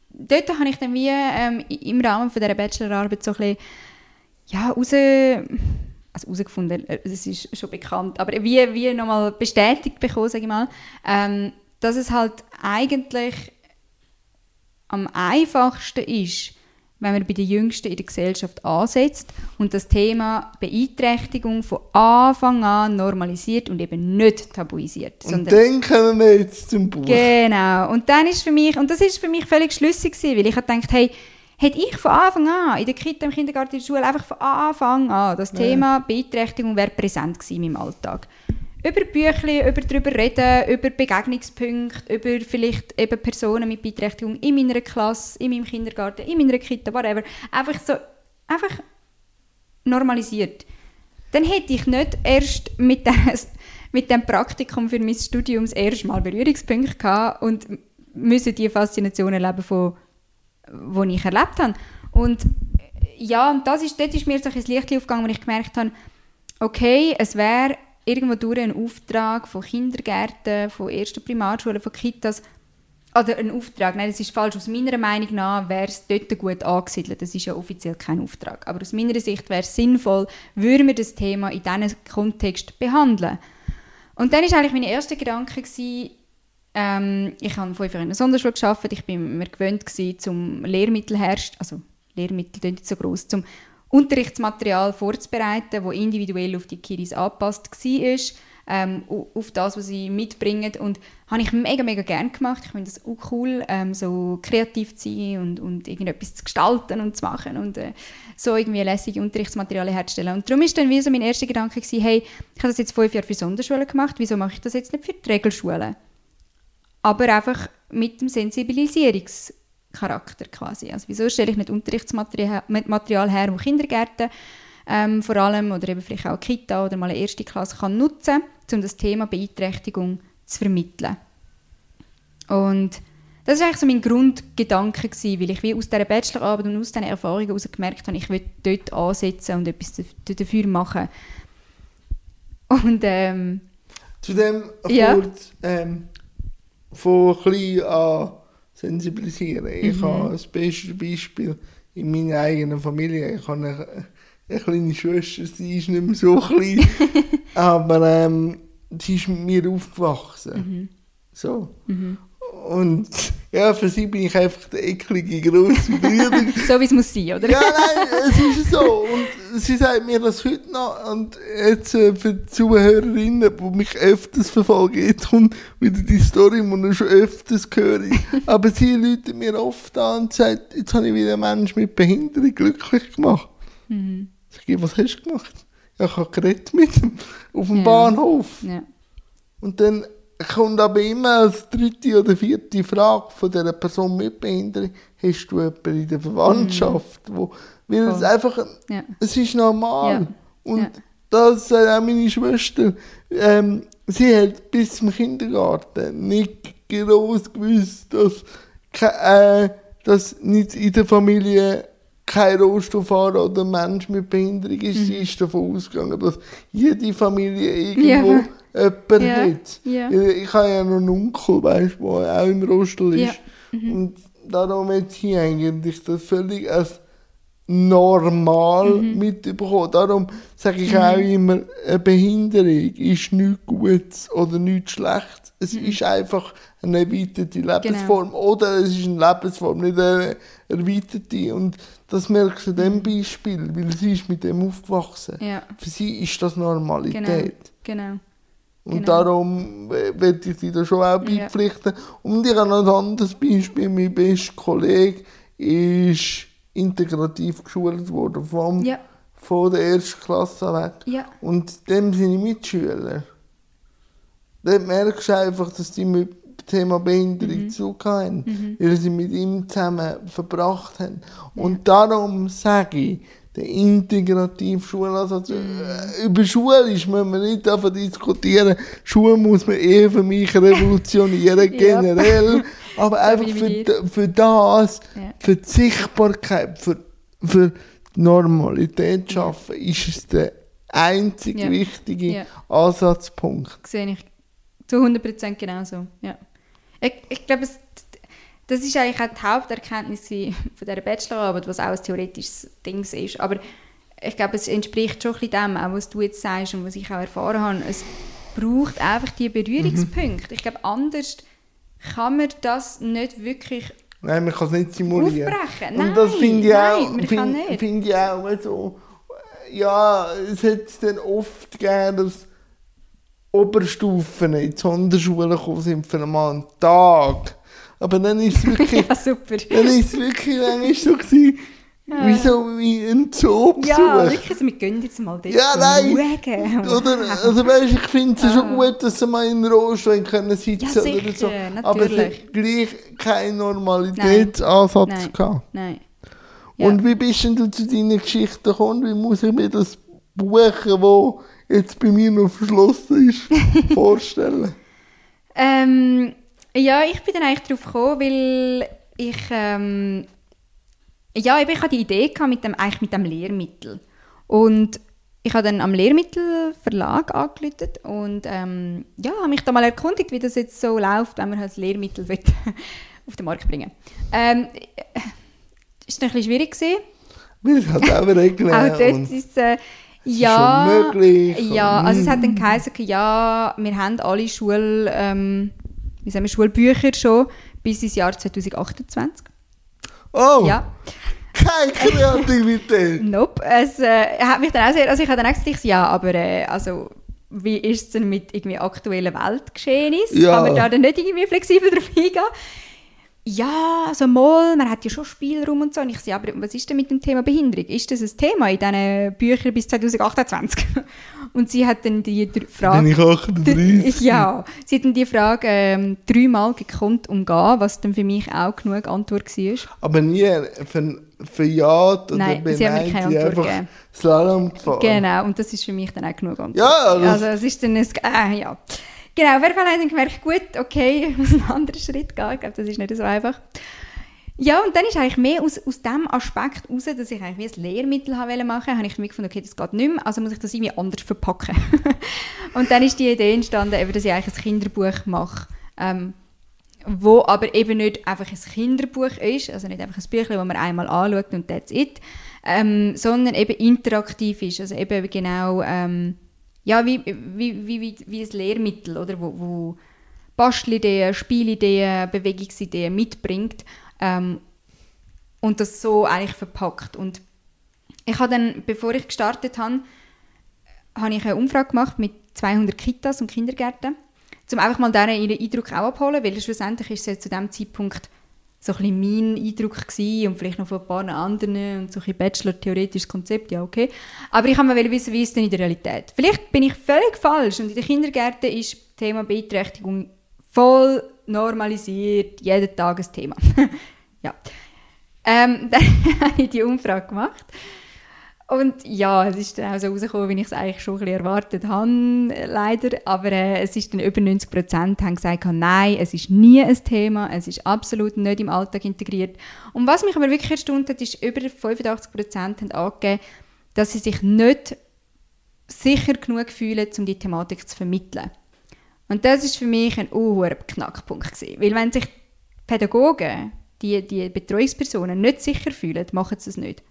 dort habe ich dann wie ähm, im Rahmen von dieser Bachelorarbeit so ein bisschen ja, raus also herausgefunden, äh, es ist schon bekannt, aber wie, wie nochmal bestätigt bekommen, sage ich mal, ähm, dass es halt eigentlich am einfachsten ist, wenn man bei den Jüngsten in der Gesellschaft ansetzt und das Thema Beeinträchtigung von Anfang an normalisiert und eben nicht tabuisiert. Und dann kommen wir jetzt zum Buch. Genau. Und dann ist für mich, und das ist für mich völlig schlüssig gewesen, weil ich habe gedacht, hey, hätte ich von Anfang an, in der Kita, im Kindergarten, in der Schule, einfach von Anfang an, das ja. Thema Beeinträchtigung wäre präsent gewesen in meinem Alltag über Bücher, über darüber reden, über Begegnungspunkte, über vielleicht eben Personen mit Beeinträchtigung in meiner Klasse, in meinem Kindergarten, in meiner Kita, whatever. Einfach so, einfach normalisiert. Dann hätte ich nicht erst mit, des, mit dem Praktikum für mein Studium das erste Mal Berührungspunkte gehabt und müssen die Faszination erleben, von, die ich erlebt habe. Und ja, und das ist, dort ist mir so ein Licht aufgegangen, wo ich gemerkt habe, okay, es wäre irgendwo durch einen Auftrag von Kindergärten, von ersten Primarschulen, von Kitas, oder ein Auftrag, nein, das ist falsch, aus meiner Meinung nach wäre es dort gut angesiedelt, das ist ja offiziell kein Auftrag, aber aus meiner Sicht wäre es sinnvoll, würden wir das Thema in diesem Kontext behandeln. Und dann war eigentlich mein erster Gedanke, gewesen, ähm, ich habe vorher in einer Sonderschule gearbeitet, ich bin mir gewöhnt gewesen, zum Lehrmittel herrscht, also Lehrmittel sind nicht so groß, zum Unterrichtsmaterial vorzubereiten, das individuell auf die Kiddies angepasst war, ähm, auf das, was sie mitbringen. Und habe ich mega, mega gerne gemacht. Ich finde es auch cool, ähm, so kreativ zu sein und, und irgendetwas zu gestalten und zu machen und äh, so irgendwie lässige Unterrichtsmaterialien herzustellen. Und darum war dann wie so mein erster Gedanke gewesen, hey, ich habe das jetzt fünf Jahre für Sonderschulen gemacht, wieso mache ich das jetzt nicht für die Regelschulen? Aber einfach mit dem Sensibilisierungs- Charakter quasi. Also wieso stelle ich nicht Unterrichtsmaterial her, wo Kindergärten ähm, vor allem oder eben vielleicht auch Kita oder mal eine erste Klasse kann nutzen, um das Thema Beeinträchtigung zu vermitteln. Und das war eigentlich so mein Grundgedanke gewesen, weil ich wie aus dieser Bachelorarbeit und aus diesen Erfahrungen heraus gemerkt habe, ich will dort ansetzen und etwas dafür machen. Und ähm, zu dem ja. kurz ähm, von klein an sensibilisieren. Mhm. Ich habe das beste Beispiel in meiner eigenen Familie. Ich habe eine, eine kleine Schwester, sie ist nicht mehr so klein, aber ähm, sie ist mit mir aufgewachsen. Mhm. So. Mhm. Und ja, für sie bin ich einfach der eklige grosse Bruder. so wie es muss sein, oder? ja, nein, es ist so. Und sie sagt mir das heute noch. Und jetzt äh, für die Zuhörerinnen, die mich öfters verfolgen, jetzt kommt wieder die Story, die ich schon öfters höre. Aber sie läutet mir oft an und sagt, jetzt habe ich wieder einen Menschen mit Behinderung glücklich gemacht. Mhm. Sag ich, was hast du gemacht? Ja, ich habe geredet mit ihm auf dem ja. Bahnhof. Ja. Und dann kommt aber immer als dritte oder vierte Frage von dieser Person mit Behinderung, hast du jemanden in der Verwandtschaft, mm. wo, weil Voll. es einfach, ja. es ist normal. Ja. Und ja. das sagt auch meine Schwester, ähm, sie hat bis zum Kindergarten nicht groß gewusst, dass, äh, dass nicht in der Familie kein Rohstofffahrer oder Mensch mit Behinderung ist. Mhm. Sie ist davon ausgegangen, dass jede Familie irgendwo jemand ja. hat. Ja. Ich habe ja noch einen Onkel, weißt, der auch im Rostel ist. Ja. Mhm. Und darum hat sie eigentlich das völlig als normal mhm. mitbekommen. Darum sage ich mhm. auch immer, eine Behinderung ist nichts Gutes oder nichts Schlechtes. Es mhm. ist einfach eine erweiterte genau. Lebensform. Genau. Oder es ist eine Lebensform, nicht eine erweiterte. Und das merkst du an diesem Beispiel, weil sie ist mit dem aufgewachsen. Ja. Für sie ist das Normalität. Genau. genau. Und genau. darum werde ich sie da schon auch beipflichten. Ja. Und ich habe noch ein anderes Beispiel. Mein bester Kollege ist integrativ geschult worden, vom, ja. von der ersten Klasse weg. Ja. Und dem sind Mitschüler. Dort merkst du einfach, dass die mit dem Thema Behinderung mhm. zu haben, mhm. weil sie mit ihm zusammen verbracht haben. Und darum sage ich, der integrative Schulansatz. Mm. Über Schulisch müssen wir nicht davon diskutieren. Schule muss man eher für mich revolutionieren, generell. Aber einfach für, für das, für die Sichtbarkeit, für, für die Normalität schaffen, ist es der einzige ja. wichtige ja. Ansatzpunkt. Sehe ich zu 100% genauso. Ja. Ich, ich glaube, das ist eigentlich auch die Haupterkenntnis von dieser Bachelorarbeit, was auch ein theoretisches Ding ist. Aber ich glaube, es entspricht schon ein dem, auch was du jetzt sagst und was ich auch erfahren habe. Es braucht einfach die Berührungspunkte. Mhm. Ich glaube, anders kann man das nicht wirklich Nein, man kann es nicht simulieren. Aufbrechen? Und das Nein, finde ich nein, auch, kann find, find ich auch so, ja, es hat es dann oft gegeben, dass Oberstufen in die Sonderschulen gekommen sind für einen Tag. Aber dann ist es wirklich, Ja, super. dann ist es wirklich manchmal so gewesen, wie so wie ein Zoobesuch. Ja, wirklich, also wir gehen jetzt mal dort Ja, nein. schauen. Oder, also weißt, ich finde es schon gut, dass sie mal in Rollstuhl können sitzen Ja, oder so. Aber es hat gleich keinen Normalitätsansatz Nein. gehabt. Nein. Ja. Und wie bist denn du zu deinen Geschichten gekommen? Wie muss ich mir das Buchen, wo jetzt bei mir noch verschlossen ist, vorstellen? Ähm, ja, ich bin dann eigentlich darauf gekommen, weil ich, ähm, ja, eben, ich hatte die Idee gehabt mit dem, eigentlich mit dem Lehrmittel. Und ich habe dann am Lehrmittelverlag angerufen und ähm, ja, habe mich da mal erkundigt, wie das jetzt so läuft, wenn man halt das Lehrmittel will, auf den Markt bringen ähm, ist dann ein bisschen schwierig gewesen. Weil es hat auch Regeln. Auch dort ist äh, ja, schon möglich Ja, also es hat dann geheißen, ja, wir haben alle Schul, ähm, wie sagen wir, Schulbücher schon bis ins Jahr 2028. oh, Ja, keine Kreativität. nope. Es äh, hat mich dann auch sehr, also ich habe dann auch gesagt, ja, aber äh, also wie ist es denn mit irgendwie aktuellen Weltgeschehnissen? Ja. Kann man da dann nicht irgendwie flexibel drauf eingehen? Ja, also mal, man hat ja schon Spielraum und so. Und ich ja, aber was ist denn mit dem Thema Behinderung? Ist das ein Thema in diesen Büchern bis 2028? Und sie hat dann die Frage... Bin ich 38? Ja, sie hat dann die Frage ähm, dreimal gekonnt umgehen, was dann für mich auch genug Antwort war. Aber nie für, für Ja oder Nein, sie haben mir keine Antwort gegeben. Slalom gefahren. Genau, und das ist für mich dann auch genug Antwort. Ja, das- also es ist dann ein, äh, ja. Genau, auf jeden Fall habe ich dann gemerkt, gut, okay, ich muss einen anderen Schritt gehen. Ich glaube, das ist nicht so einfach. Ja, und dann ist eigentlich mehr aus, aus dem Aspekt heraus, dass ich eigentlich wie ein Lehrmittel haben wollte machen, habe ich mir gefunden, okay, das geht nicht mehr, also muss ich das irgendwie anders verpacken. und dann ist die Idee entstanden, eben, dass ich eigentlich ein Kinderbuch mache, ähm, wo aber eben nicht einfach ein Kinderbuch ist, also nicht einfach ein Büchlein, das man einmal anschaut und that's it, ähm, sondern eben interaktiv ist, also eben genau ähm, ja, wie, wie, wie, wie, wie ein Lehrmittel, oder, wo, wo Bastelideen, Spielideen, Bewegungsideen mitbringt ähm, und das so eigentlich verpackt. Und ich habe dann, bevor ich gestartet habe, habe ich eine Umfrage gemacht mit 200 Kitas und Kindergärten, um einfach mal deren ihren Eindruck auch abholen, weil schlussendlich ist es ja zu dem Zeitpunkt so ein mein Eindruck gewesen und vielleicht noch von ein paar anderen und so ein Bachelor-theoretisches Konzept, ja okay. Aber ich wollte wissen, wie ist denn in der Realität? Vielleicht bin ich völlig falsch und in den Kindergärten ist das Thema Beeinträchtigung voll normalisiert, jeden Tag ein Thema. ja. Ähm, dann habe ich die Umfrage gemacht. Und ja, es ist dann auch so rausgekommen, wie ich es eigentlich schon ein bisschen erwartet habe, leider. Aber äh, es ist dann über 90 Prozent haben gesagt, nein, es ist nie ein Thema, es ist absolut nicht im Alltag integriert. Und was mich aber wirklich erstaunt hat, ist, über 85 Prozent haben angegeben, dass sie sich nicht sicher genug fühlen, um die Thematik zu vermitteln. Und das ist für mich ein hoher Knackpunkt gewesen. Weil wenn sich Pädagogen, die, die Betreuungspersonen nicht sicher fühlen, machen sie es nicht.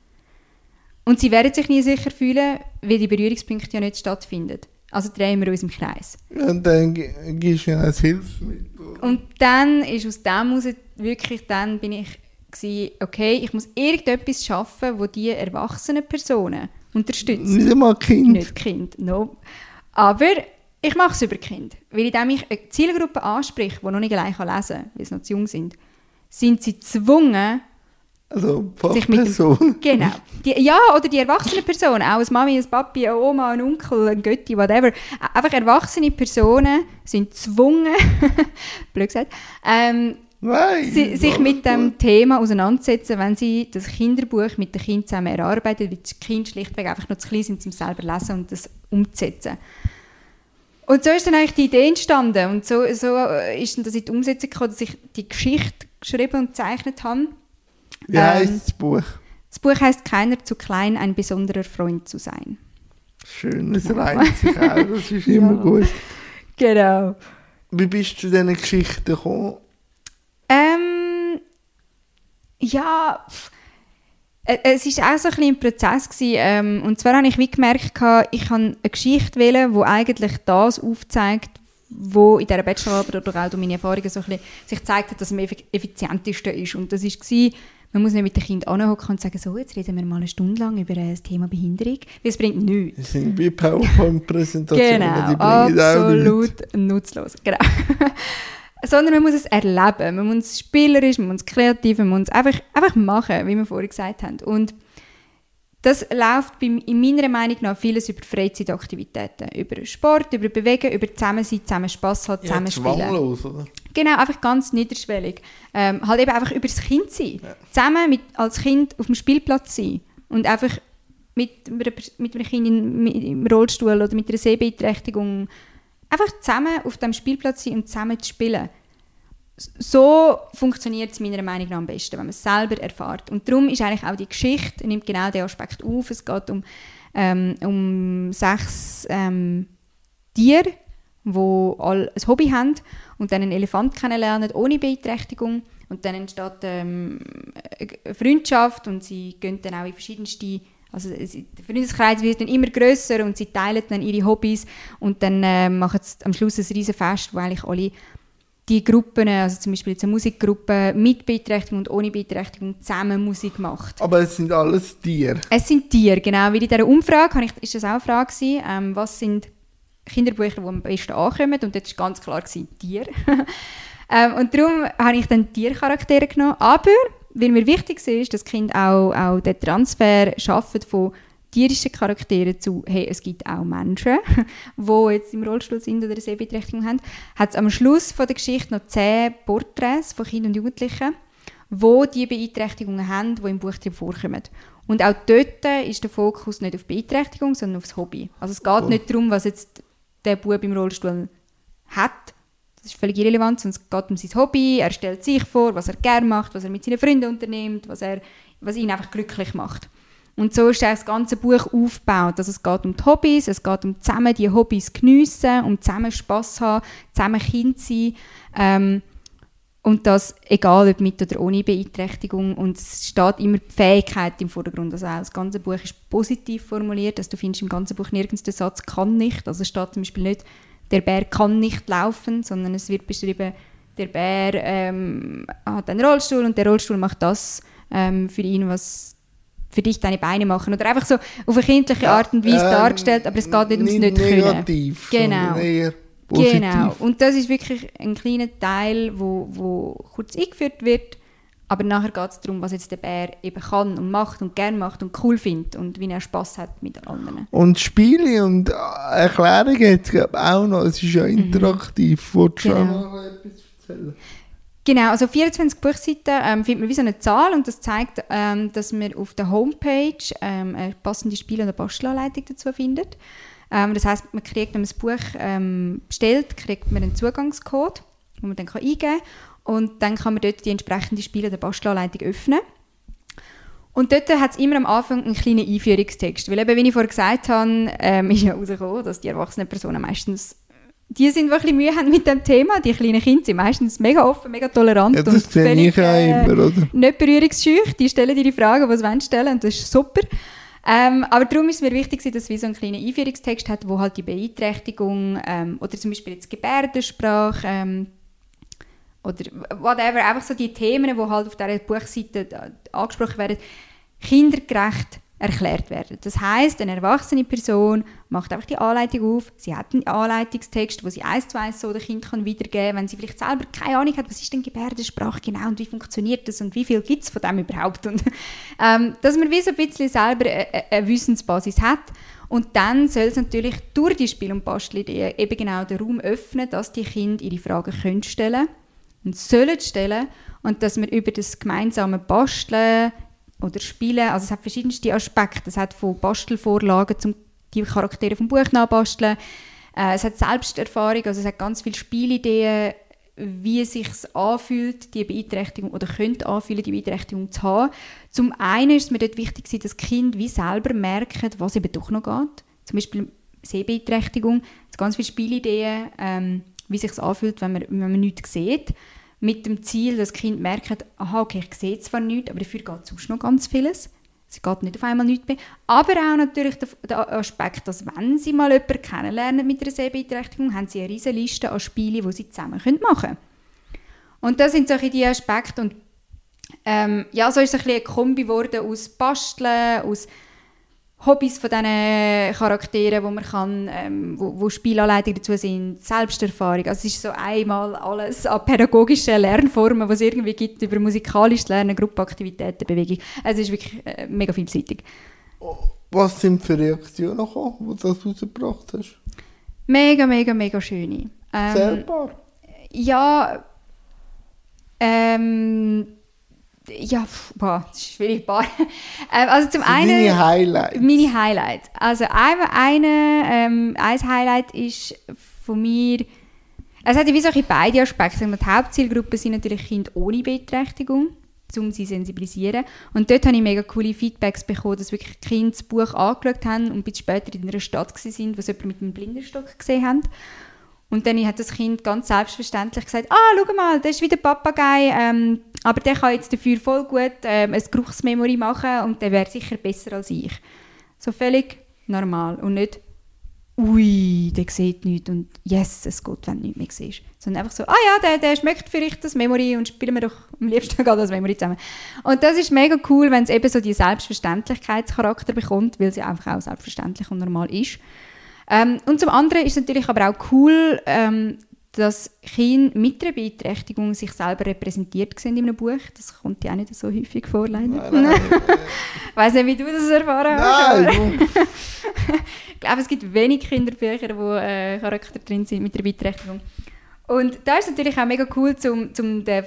Und sie werden sich nie sicher fühlen, weil die Berührungspunkte ja nicht stattfinden. Also drehen wir uns im Kreis. Und dann gi- gibst du ja ein Hilfsmittel. Und dann ist aus dem heraus wirklich, dann bin ich gewesen, okay, ich muss irgendetwas schaffen, wo die erwachsenen Personen unterstützen. Nicht einmal Kind. Nicht Kind, no. Aber ich mache es über Kind. Weil indem ich eine Zielgruppe anspreche, die noch nicht allein lesen kann, weil sie noch zu jung sind, sind sie gezwungen, Also Fachperson. dem, genau. Die, ja, oder die erwachsenen Personen, auch eine Mami, ein Papi, eine Oma, ein Onkel, ein Götti, whatever. Einfach erwachsene Personen sind gezwungen, blöd gesagt, ähm, Nein. si sich mit dem gut. Thema auseinandersetzen, wenn sie das Kinderbuch mit den Kindern zusammen erarbeiten, weil die Kinder schlichtweg einfach noch zu klein sind, um es selber lesen und das umzusetzen. Und so ist dann eigentlich die Idee entstanden und so, so äh, ist dann das in die Umsetzung gekommen, dass ich die Geschichte geschrieben und gezeichnet habe. Wie ähm, heisst das Buch? Das Buch heißt Keiner zu klein, ein besonderer Freund zu sein. Schön, es reimt sich auch, das ist immer gut. Genau. Wie bist du zu diesen Geschichten gekommen? Ähm, ja, äh, es war auch so ein ein Prozess. Gewesen, ähm, und zwar habe ich wie gemerkt, ich kann eine Geschichte wählen, die eigentlich das aufzeigt, wo in dieser Bachelorarbeit oder auch durch meine Erfahrungen so ein bisschen sich gezeigt hat, dass es am effizientesten ist. Und das war, man muss nicht mit dem Kind anhocken und sagen, so, jetzt reden wir mal eine Stunde lang über das Thema Behinderung, weil es bringt nichts. Das sind wie PowerPoint-Präsentationen, genau, die bringen absolut nutzlos. Genau. Sondern man muss es erleben, man muss es spielerisch, man muss es kreativ, man muss es einfach, einfach machen, wie wir vorhin gesagt haben. Und das läuft bei, in meiner Meinung nach vieles über Freizeitaktivitäten, über Sport, über Bewegen, über Zusammensein, zusammen Spass haben, zusammen ja, spielen. oder? Genau, einfach ganz niederschwellig. Ähm, halt eben einfach über das Kind sein. Ja. Zusammen mit, als Kind auf dem Spielplatz sein und einfach mit, mit einem Kind in, im Rollstuhl oder mit einer Sehbeeinträchtigung einfach zusammen auf dem Spielplatz sein und zusammen zu spielen so funktioniert es meiner Meinung nach am besten, wenn man es selber erfährt. Und darum ist eigentlich auch die Geschichte, nimmt genau den Aspekt auf. Es geht um, ähm, um sechs ähm, Tiere, die alle ein Hobby haben und dann einen Elefant kennenlernen ohne Beeinträchtigung. Und dann entsteht ähm, eine Freundschaft und sie gehen dann auch in verschiedenste also der Freundeskreis wird dann immer größer und sie teilen dann ihre Hobbys und dann äh, machen sie am Schluss ein riesen Fest, wo eigentlich alle die Gruppen, also zum Beispiel jetzt eine Musikgruppe mit Beeinträchtigung und ohne Beeinträchtigung zusammen Musik macht. Aber es sind alles Tiere? Es sind Tiere, genau. Wie in dieser Umfrage ich, ist das auch eine Frage ähm, was sind Kinderbücher, die am besten ankommen und dort war ganz klar gewesen, Tiere. ähm, und darum habe ich dann Tiercharaktere genommen, aber weil mir wichtig ist, dass Kind auch, auch den Transfer schaffen von tierischen Charaktere zu, hey, es gibt auch Menschen, die jetzt im Rollstuhl sind oder eine Sehbeeinträchtigung haben, hat es am Schluss von der Geschichte noch zehn Porträts von Kindern und Jugendlichen, wo die Beeinträchtigungen haben, die im Buch vorkommen. Und auch dort ist der Fokus nicht auf Beeinträchtigung, sondern auf das Hobby. Also es geht oh. nicht darum, was jetzt der Bub im Rollstuhl hat, das ist völlig irrelevant, es geht um sein Hobby, er stellt sich vor, was er gerne macht, was er mit seinen Freunden unternimmt, was, er, was ihn einfach glücklich macht. Und so ist das ganze Buch aufgebaut. Also es geht um die Hobbys, es geht um zusammen die Hobbys geniessen, um zusammen Spass haben, zusammen Kind sein. Ähm, und das egal ob mit oder ohne Beeinträchtigung. Und es steht immer die Fähigkeit im Vordergrund. Also auch das ganze Buch ist positiv formuliert. Also du findest im ganzen Buch nirgends den Satz «kann nicht». Also es steht zum Beispiel nicht «der Bär kann nicht laufen», sondern es wird beschrieben «der Bär ähm, hat einen Rollstuhl und der Rollstuhl macht das ähm, für ihn, was für dich deine Beine machen. Oder einfach so auf eine kindliche Art und Weise ähm, dargestellt, aber es geht nicht ums nicht negativ, können. Genau. Genau. Und das ist wirklich ein kleiner Teil, wo, wo kurz eingeführt wird, aber nachher geht es darum, was jetzt der Bär eben kann und macht und gern macht und cool findet und wie er Spaß hat mit anderen. Und Spiele und Erklärungen hat es auch noch. Es ist ja mhm. interaktiv. Mhm. Wolltest du genau. noch etwas erzählen? Genau, also 24 Buchseiten ähm, findet man wie so eine Zahl und das zeigt, ähm, dass man auf der Homepage ähm, eine passende Spiel- und Bastelanleitung dazu findet. Ähm, das heißt, man kriegt, wenn man das Buch ähm, bestellt, kriegt man einen Zugangscode, den man dann kann eingeben kann und dann kann man dort die entsprechende Spiel- oder Bastelanleitung öffnen. Und dort hat es immer am Anfang einen kleinen Einführungstext, weil eben, wie ich vorher gesagt habe, ähm, ist ja herausgekommen, dass die erwachsenen Personen meistens die sind, die ein Mühe haben mit dem Thema. Die kleinen Kinder sind meistens mega offen, mega tolerant ja, das und völlig ich äh, immer, oder? nicht berührungsscheu. Die stellen dir die Fragen, die sie wollen stellen und das ist super. Ähm, aber darum ist mir wichtig, dass wie so einen kleinen Einführungstext hat, wo halt die Beeinträchtigung ähm, oder zum Beispiel jetzt Gebärdensprache ähm, oder whatever, einfach so die Themen, die halt auf dieser Buchseite angesprochen werden, kindergerecht erklärt werden. Das heißt, eine erwachsene Person macht einfach die Anleitung auf, sie hat einen Anleitungstext, wo sie eins zu eins so dem Kind kann wiedergeben kann, wenn sie vielleicht selber keine Ahnung hat, was ist denn Gebärdensprache genau und wie funktioniert das und wie viel gibt es von dem überhaupt. Und, ähm, dass man wie so ein bisschen selber eine, eine Wissensbasis hat. Und dann soll es natürlich durch die Spiel- und Bastelidee eben genau den Raum öffnen, dass die Kinder ihre Fragen können stellen und sollen stellen und dass man über das gemeinsame Basteln oder Spielen. Also es hat verschiedenste Aspekte. Es hat von Bastelvorlagen zum die Charaktere vom Buch nachbasteln. Äh, es hat Selbsterfahrung, also es hat ganz viele Spielideen, wie es sich anfühlt, die Beeinträchtigung oder könnte anfühlen, die Beeinträchtigung zu haben. Zum einen ist es mir dort wichtig, dass das Kind wie selber merkt, was eben doch noch geht. Zum Beispiel Sehbeeinträchtigung. Es hat ganz viele Spielideen, ähm, wie es sich anfühlt, wenn man, wenn man nichts sieht mit dem Ziel, dass das Kind merkt, aha, okay, ich sehe zwar nichts, aber dafür geht sonst noch ganz vieles. es geht nicht auf einmal nichts mehr. Aber auch natürlich der, Aspekt, dass wenn sie mal jemanden kennenlernen mit einer Sehbeeinträchtigung, haben sie eine riesige Liste an Spielen, die sie zusammen machen können. Und das sind solche die Aspekte und ähm, ja, so ist es ein bisschen eine Kombi geworden aus Basteln, aus Hobbys von diesen Charakteren, wo man kann, ähm, wo, wo Spielanleitungen dazu sind, Selbsterfahrung. Also es ist so einmal alles an pädagogischen Lernformen, was es irgendwie gibt, über musikalisches Lernen, Gruppenaktivitäten, Bewegung. Also es ist wirklich äh, mega vielseitig. Was sind für Reaktionen gekommen, wo du das rausgebracht hast? Mega, mega, mega schöne. Ähm, Selber? Ja, ähm, ja, boah, das ist schwierig. ähm, also zum einen... Meine Highlights. Meine Highlights. Also eine, eine, ähm, ein Highlight ist von mir... Es hat ja wie solche beide Aspekte. Die Hauptzielgruppe sind natürlich Kinder ohne Beeinträchtigung, um sie zu sensibilisieren. Und dort habe ich mega coole Feedbacks bekommen, dass wirklich Kinder das Buch angeschaut haben und ein bisschen später in einer Stadt waren, wo sie jemanden mit einem Blindenstock gesehen haben. Und dann hat das Kind ganz selbstverständlich gesagt, ah, schau mal, das ist wieder Papagei, ähm, aber der kann jetzt dafür voll gut ähm, ein Geruchsmemory machen und der wäre sicher besser als ich. So völlig normal und nicht, ui, der sieht nichts und yes, es geht, wenn du nichts mehr siehst. Sondern einfach so, ah ja, der, der schmeckt vielleicht das Memory und spielen wir doch am liebsten gerade das Memory zusammen. Und das ist mega cool, wenn es eben so die Selbstverständlichkeitscharakter bekommt, weil sie einfach auch selbstverständlich und normal ist. Ähm, und zum anderen ist es natürlich aber auch cool, ähm, dass Kinder mit einer Beeinträchtigung sich selber repräsentiert sehen in einem Buch. Das kommt ja auch nicht so häufig vor, leider. Nein, nein, ich weiß nicht, wie du das erfahren hast. Nein, ich glaube, es gibt wenig Kinderbücher, wo äh, Charakter drin sind mit einer Beeinträchtigung. Und da ist es natürlich auch mega cool, um, um den,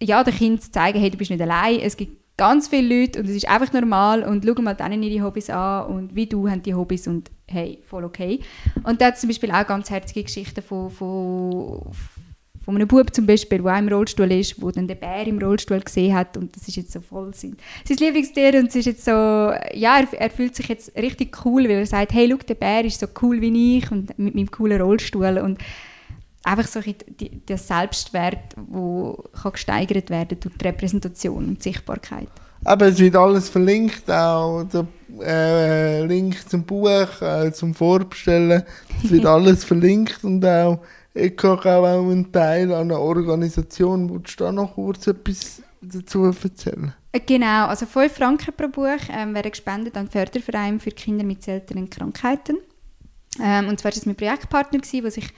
ja, den Kindern zu zeigen, hey, du bist nicht allein. Es gibt ganz viele Leute und es ist einfach normal und schau mal denen ihre Hobbys an und wie du haben die Hobbys und hey, voll okay. Und da hat zum Beispiel auch ganz herzige Geschichten von, von, von einem Bub zum Beispiel, der auch im Rollstuhl ist, wo dann den Bär im Rollstuhl gesehen hat und das ist jetzt so voll sein, sein Lieblingstier und es ist jetzt so, ja, er, er, fühlt sich jetzt richtig cool, weil er sagt, hey, schau, der Bär ist so cool wie ich und mit meinem coolen Rollstuhl und einfach so der Selbstwert, der gesteigert werden durch die Repräsentation und die Sichtbarkeit. Aber es wird alles verlinkt, auch der äh, Link zum Buch, äh, zum Vorbestellen. Es wird alles verlinkt und auch ich habe auch einen Teil an einer Organisation. Wolltest du da noch kurz etwas dazu erzählen? Äh, genau, also 5 Franken pro Buch ähm, werden gespendet an Förderverein für Kinder mit seltenen Krankheiten. Ähm, und zwar war das mein Projektpartner, gewesen, wo sich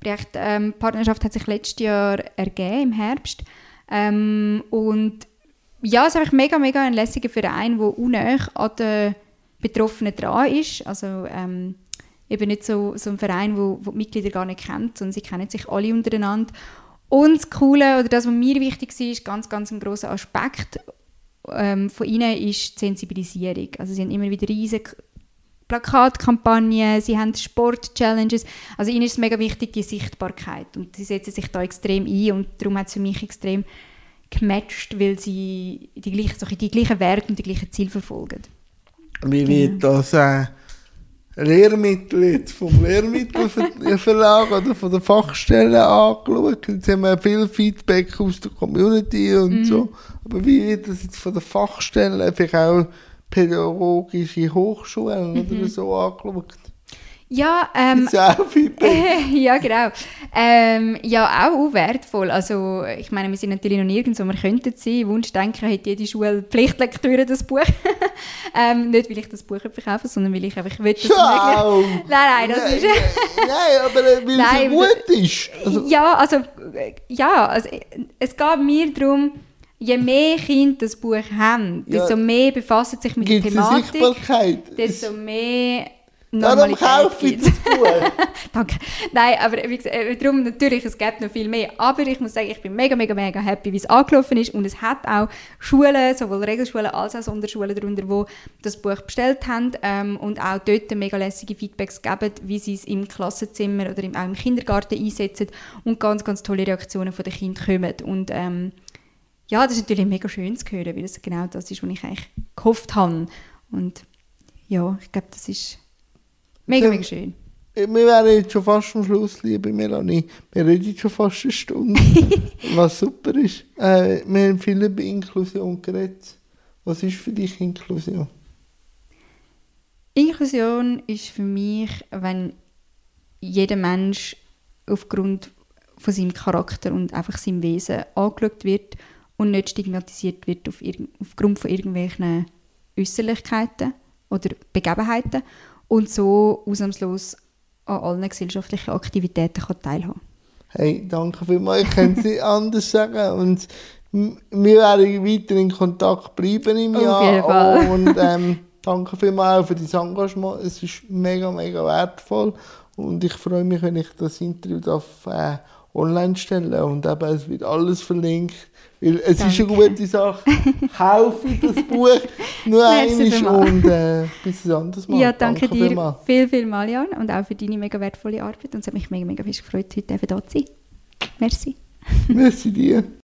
Projektpartnerschaft ähm, hat sich letztes Jahr ergeben, im Herbst. Ähm, und ja, es ist einfach mega, mega ein lässiger Verein, der unnäher an den Betroffenen dran ist. Also ähm, eben nicht so, so ein Verein, wo, wo die Mitglieder gar nicht kennt, sondern sie kennen sich alle untereinander. Und das Coole, oder das, was mir wichtig war, ist ganz, ganz ein großer Aspekt ähm, von ihnen ist die Sensibilisierung. Also sie haben immer wieder riesige Plakatkampagnen, sie haben Sport-Challenges. Also ihnen ist es mega wichtig, die Sichtbarkeit. Und sie setzen sich da extrem ein und darum hat es für mich extrem gematcht, weil sie die, gleichen, so die gleichen Werte und die gleichen Ziele verfolgen. Wie wird genau. das äh, Lehrmittel jetzt vom Lehrmittelverlag oder von der Fachstelle angeschaut? Jetzt haben wir viel Feedback aus der Community und mhm. so. Aber wie wird das jetzt von der Fachstelle, vielleicht auch pädagogische Hochschulen mhm. oder so angeschaut? Ja, ähm, ja, genau. Ähm, ja, auch wertvoll. Also, ich meine, wir sind natürlich noch nirgends, wo wir könnten sein. Wunschdenken hat jede Schule Pflichtlektüre, das Buch. ähm, nicht, weil ich das Buch verkaufe, sondern weil ich einfach will, dass Schau. Nein, nein, das nein, ist... nein, aber weil nein, es gut ist. Also. Ja, also, ja, also, es geht mir darum, je mehr Kinder das Buch haben, desto ja. mehr befassen sich mit Gibt's der Thematik, desto mehr Darum kaufe ich das Buch. Danke. Nein, aber wie gesagt, äh, darum natürlich, es gibt noch viel mehr. Aber ich muss sagen, ich bin mega, mega, mega happy, wie es angelaufen ist. Und es hat auch Schulen, sowohl Regelschulen als auch Sonderschulen darunter, die das Buch bestellt haben ähm, und auch dort mega lässige Feedbacks geben, wie sie es im Klassenzimmer oder im, auch im Kindergarten einsetzen und ganz, ganz tolle Reaktionen von den Kindern kommen. Und ähm, ja, das ist natürlich mega schön zu hören, weil es genau das ist, was ich eigentlich gehofft habe. Und ja, ich glaube, das ist Mega, mega schön. Wir wären jetzt schon fast am Schluss, liebe Melanie. Wir reden schon fast eine Stunde, was super ist. Äh, wir haben viel über Inklusion geredet, Was ist für dich Inklusion? Inklusion ist für mich, wenn jeder Mensch aufgrund von seinem Charakter und einfach seinem Wesen angeschaut wird und nicht stigmatisiert wird auf aufgrund von irgendwelchen Äußerlichkeiten oder Begebenheiten und so ausnahmslos an allen gesellschaftlichen Aktivitäten kann teilhaben Hey, danke vielmals. Ich kann es nicht anders sagen. Und wir werden weiter in Kontakt bleiben im Jahr. Auf jeden Fall. Und ähm, danke vielmals für dein Engagement. Es ist mega, mega wertvoll. Und ich freue mich, wenn ich das Interview darf, äh, online stellen und eben, es wird alles verlinkt. Weil es Danke. ist eine gute Sache. Kaufe das Buch nur einmal und äh, bis ein anderes Mal. Ja, danke, danke dir vielmal. viel, viel mal, Jan, und auch für deine mega wertvolle Arbeit. Und es hat mich mega, mega gefreut, heute hier zu sein. Merci. Merci dir.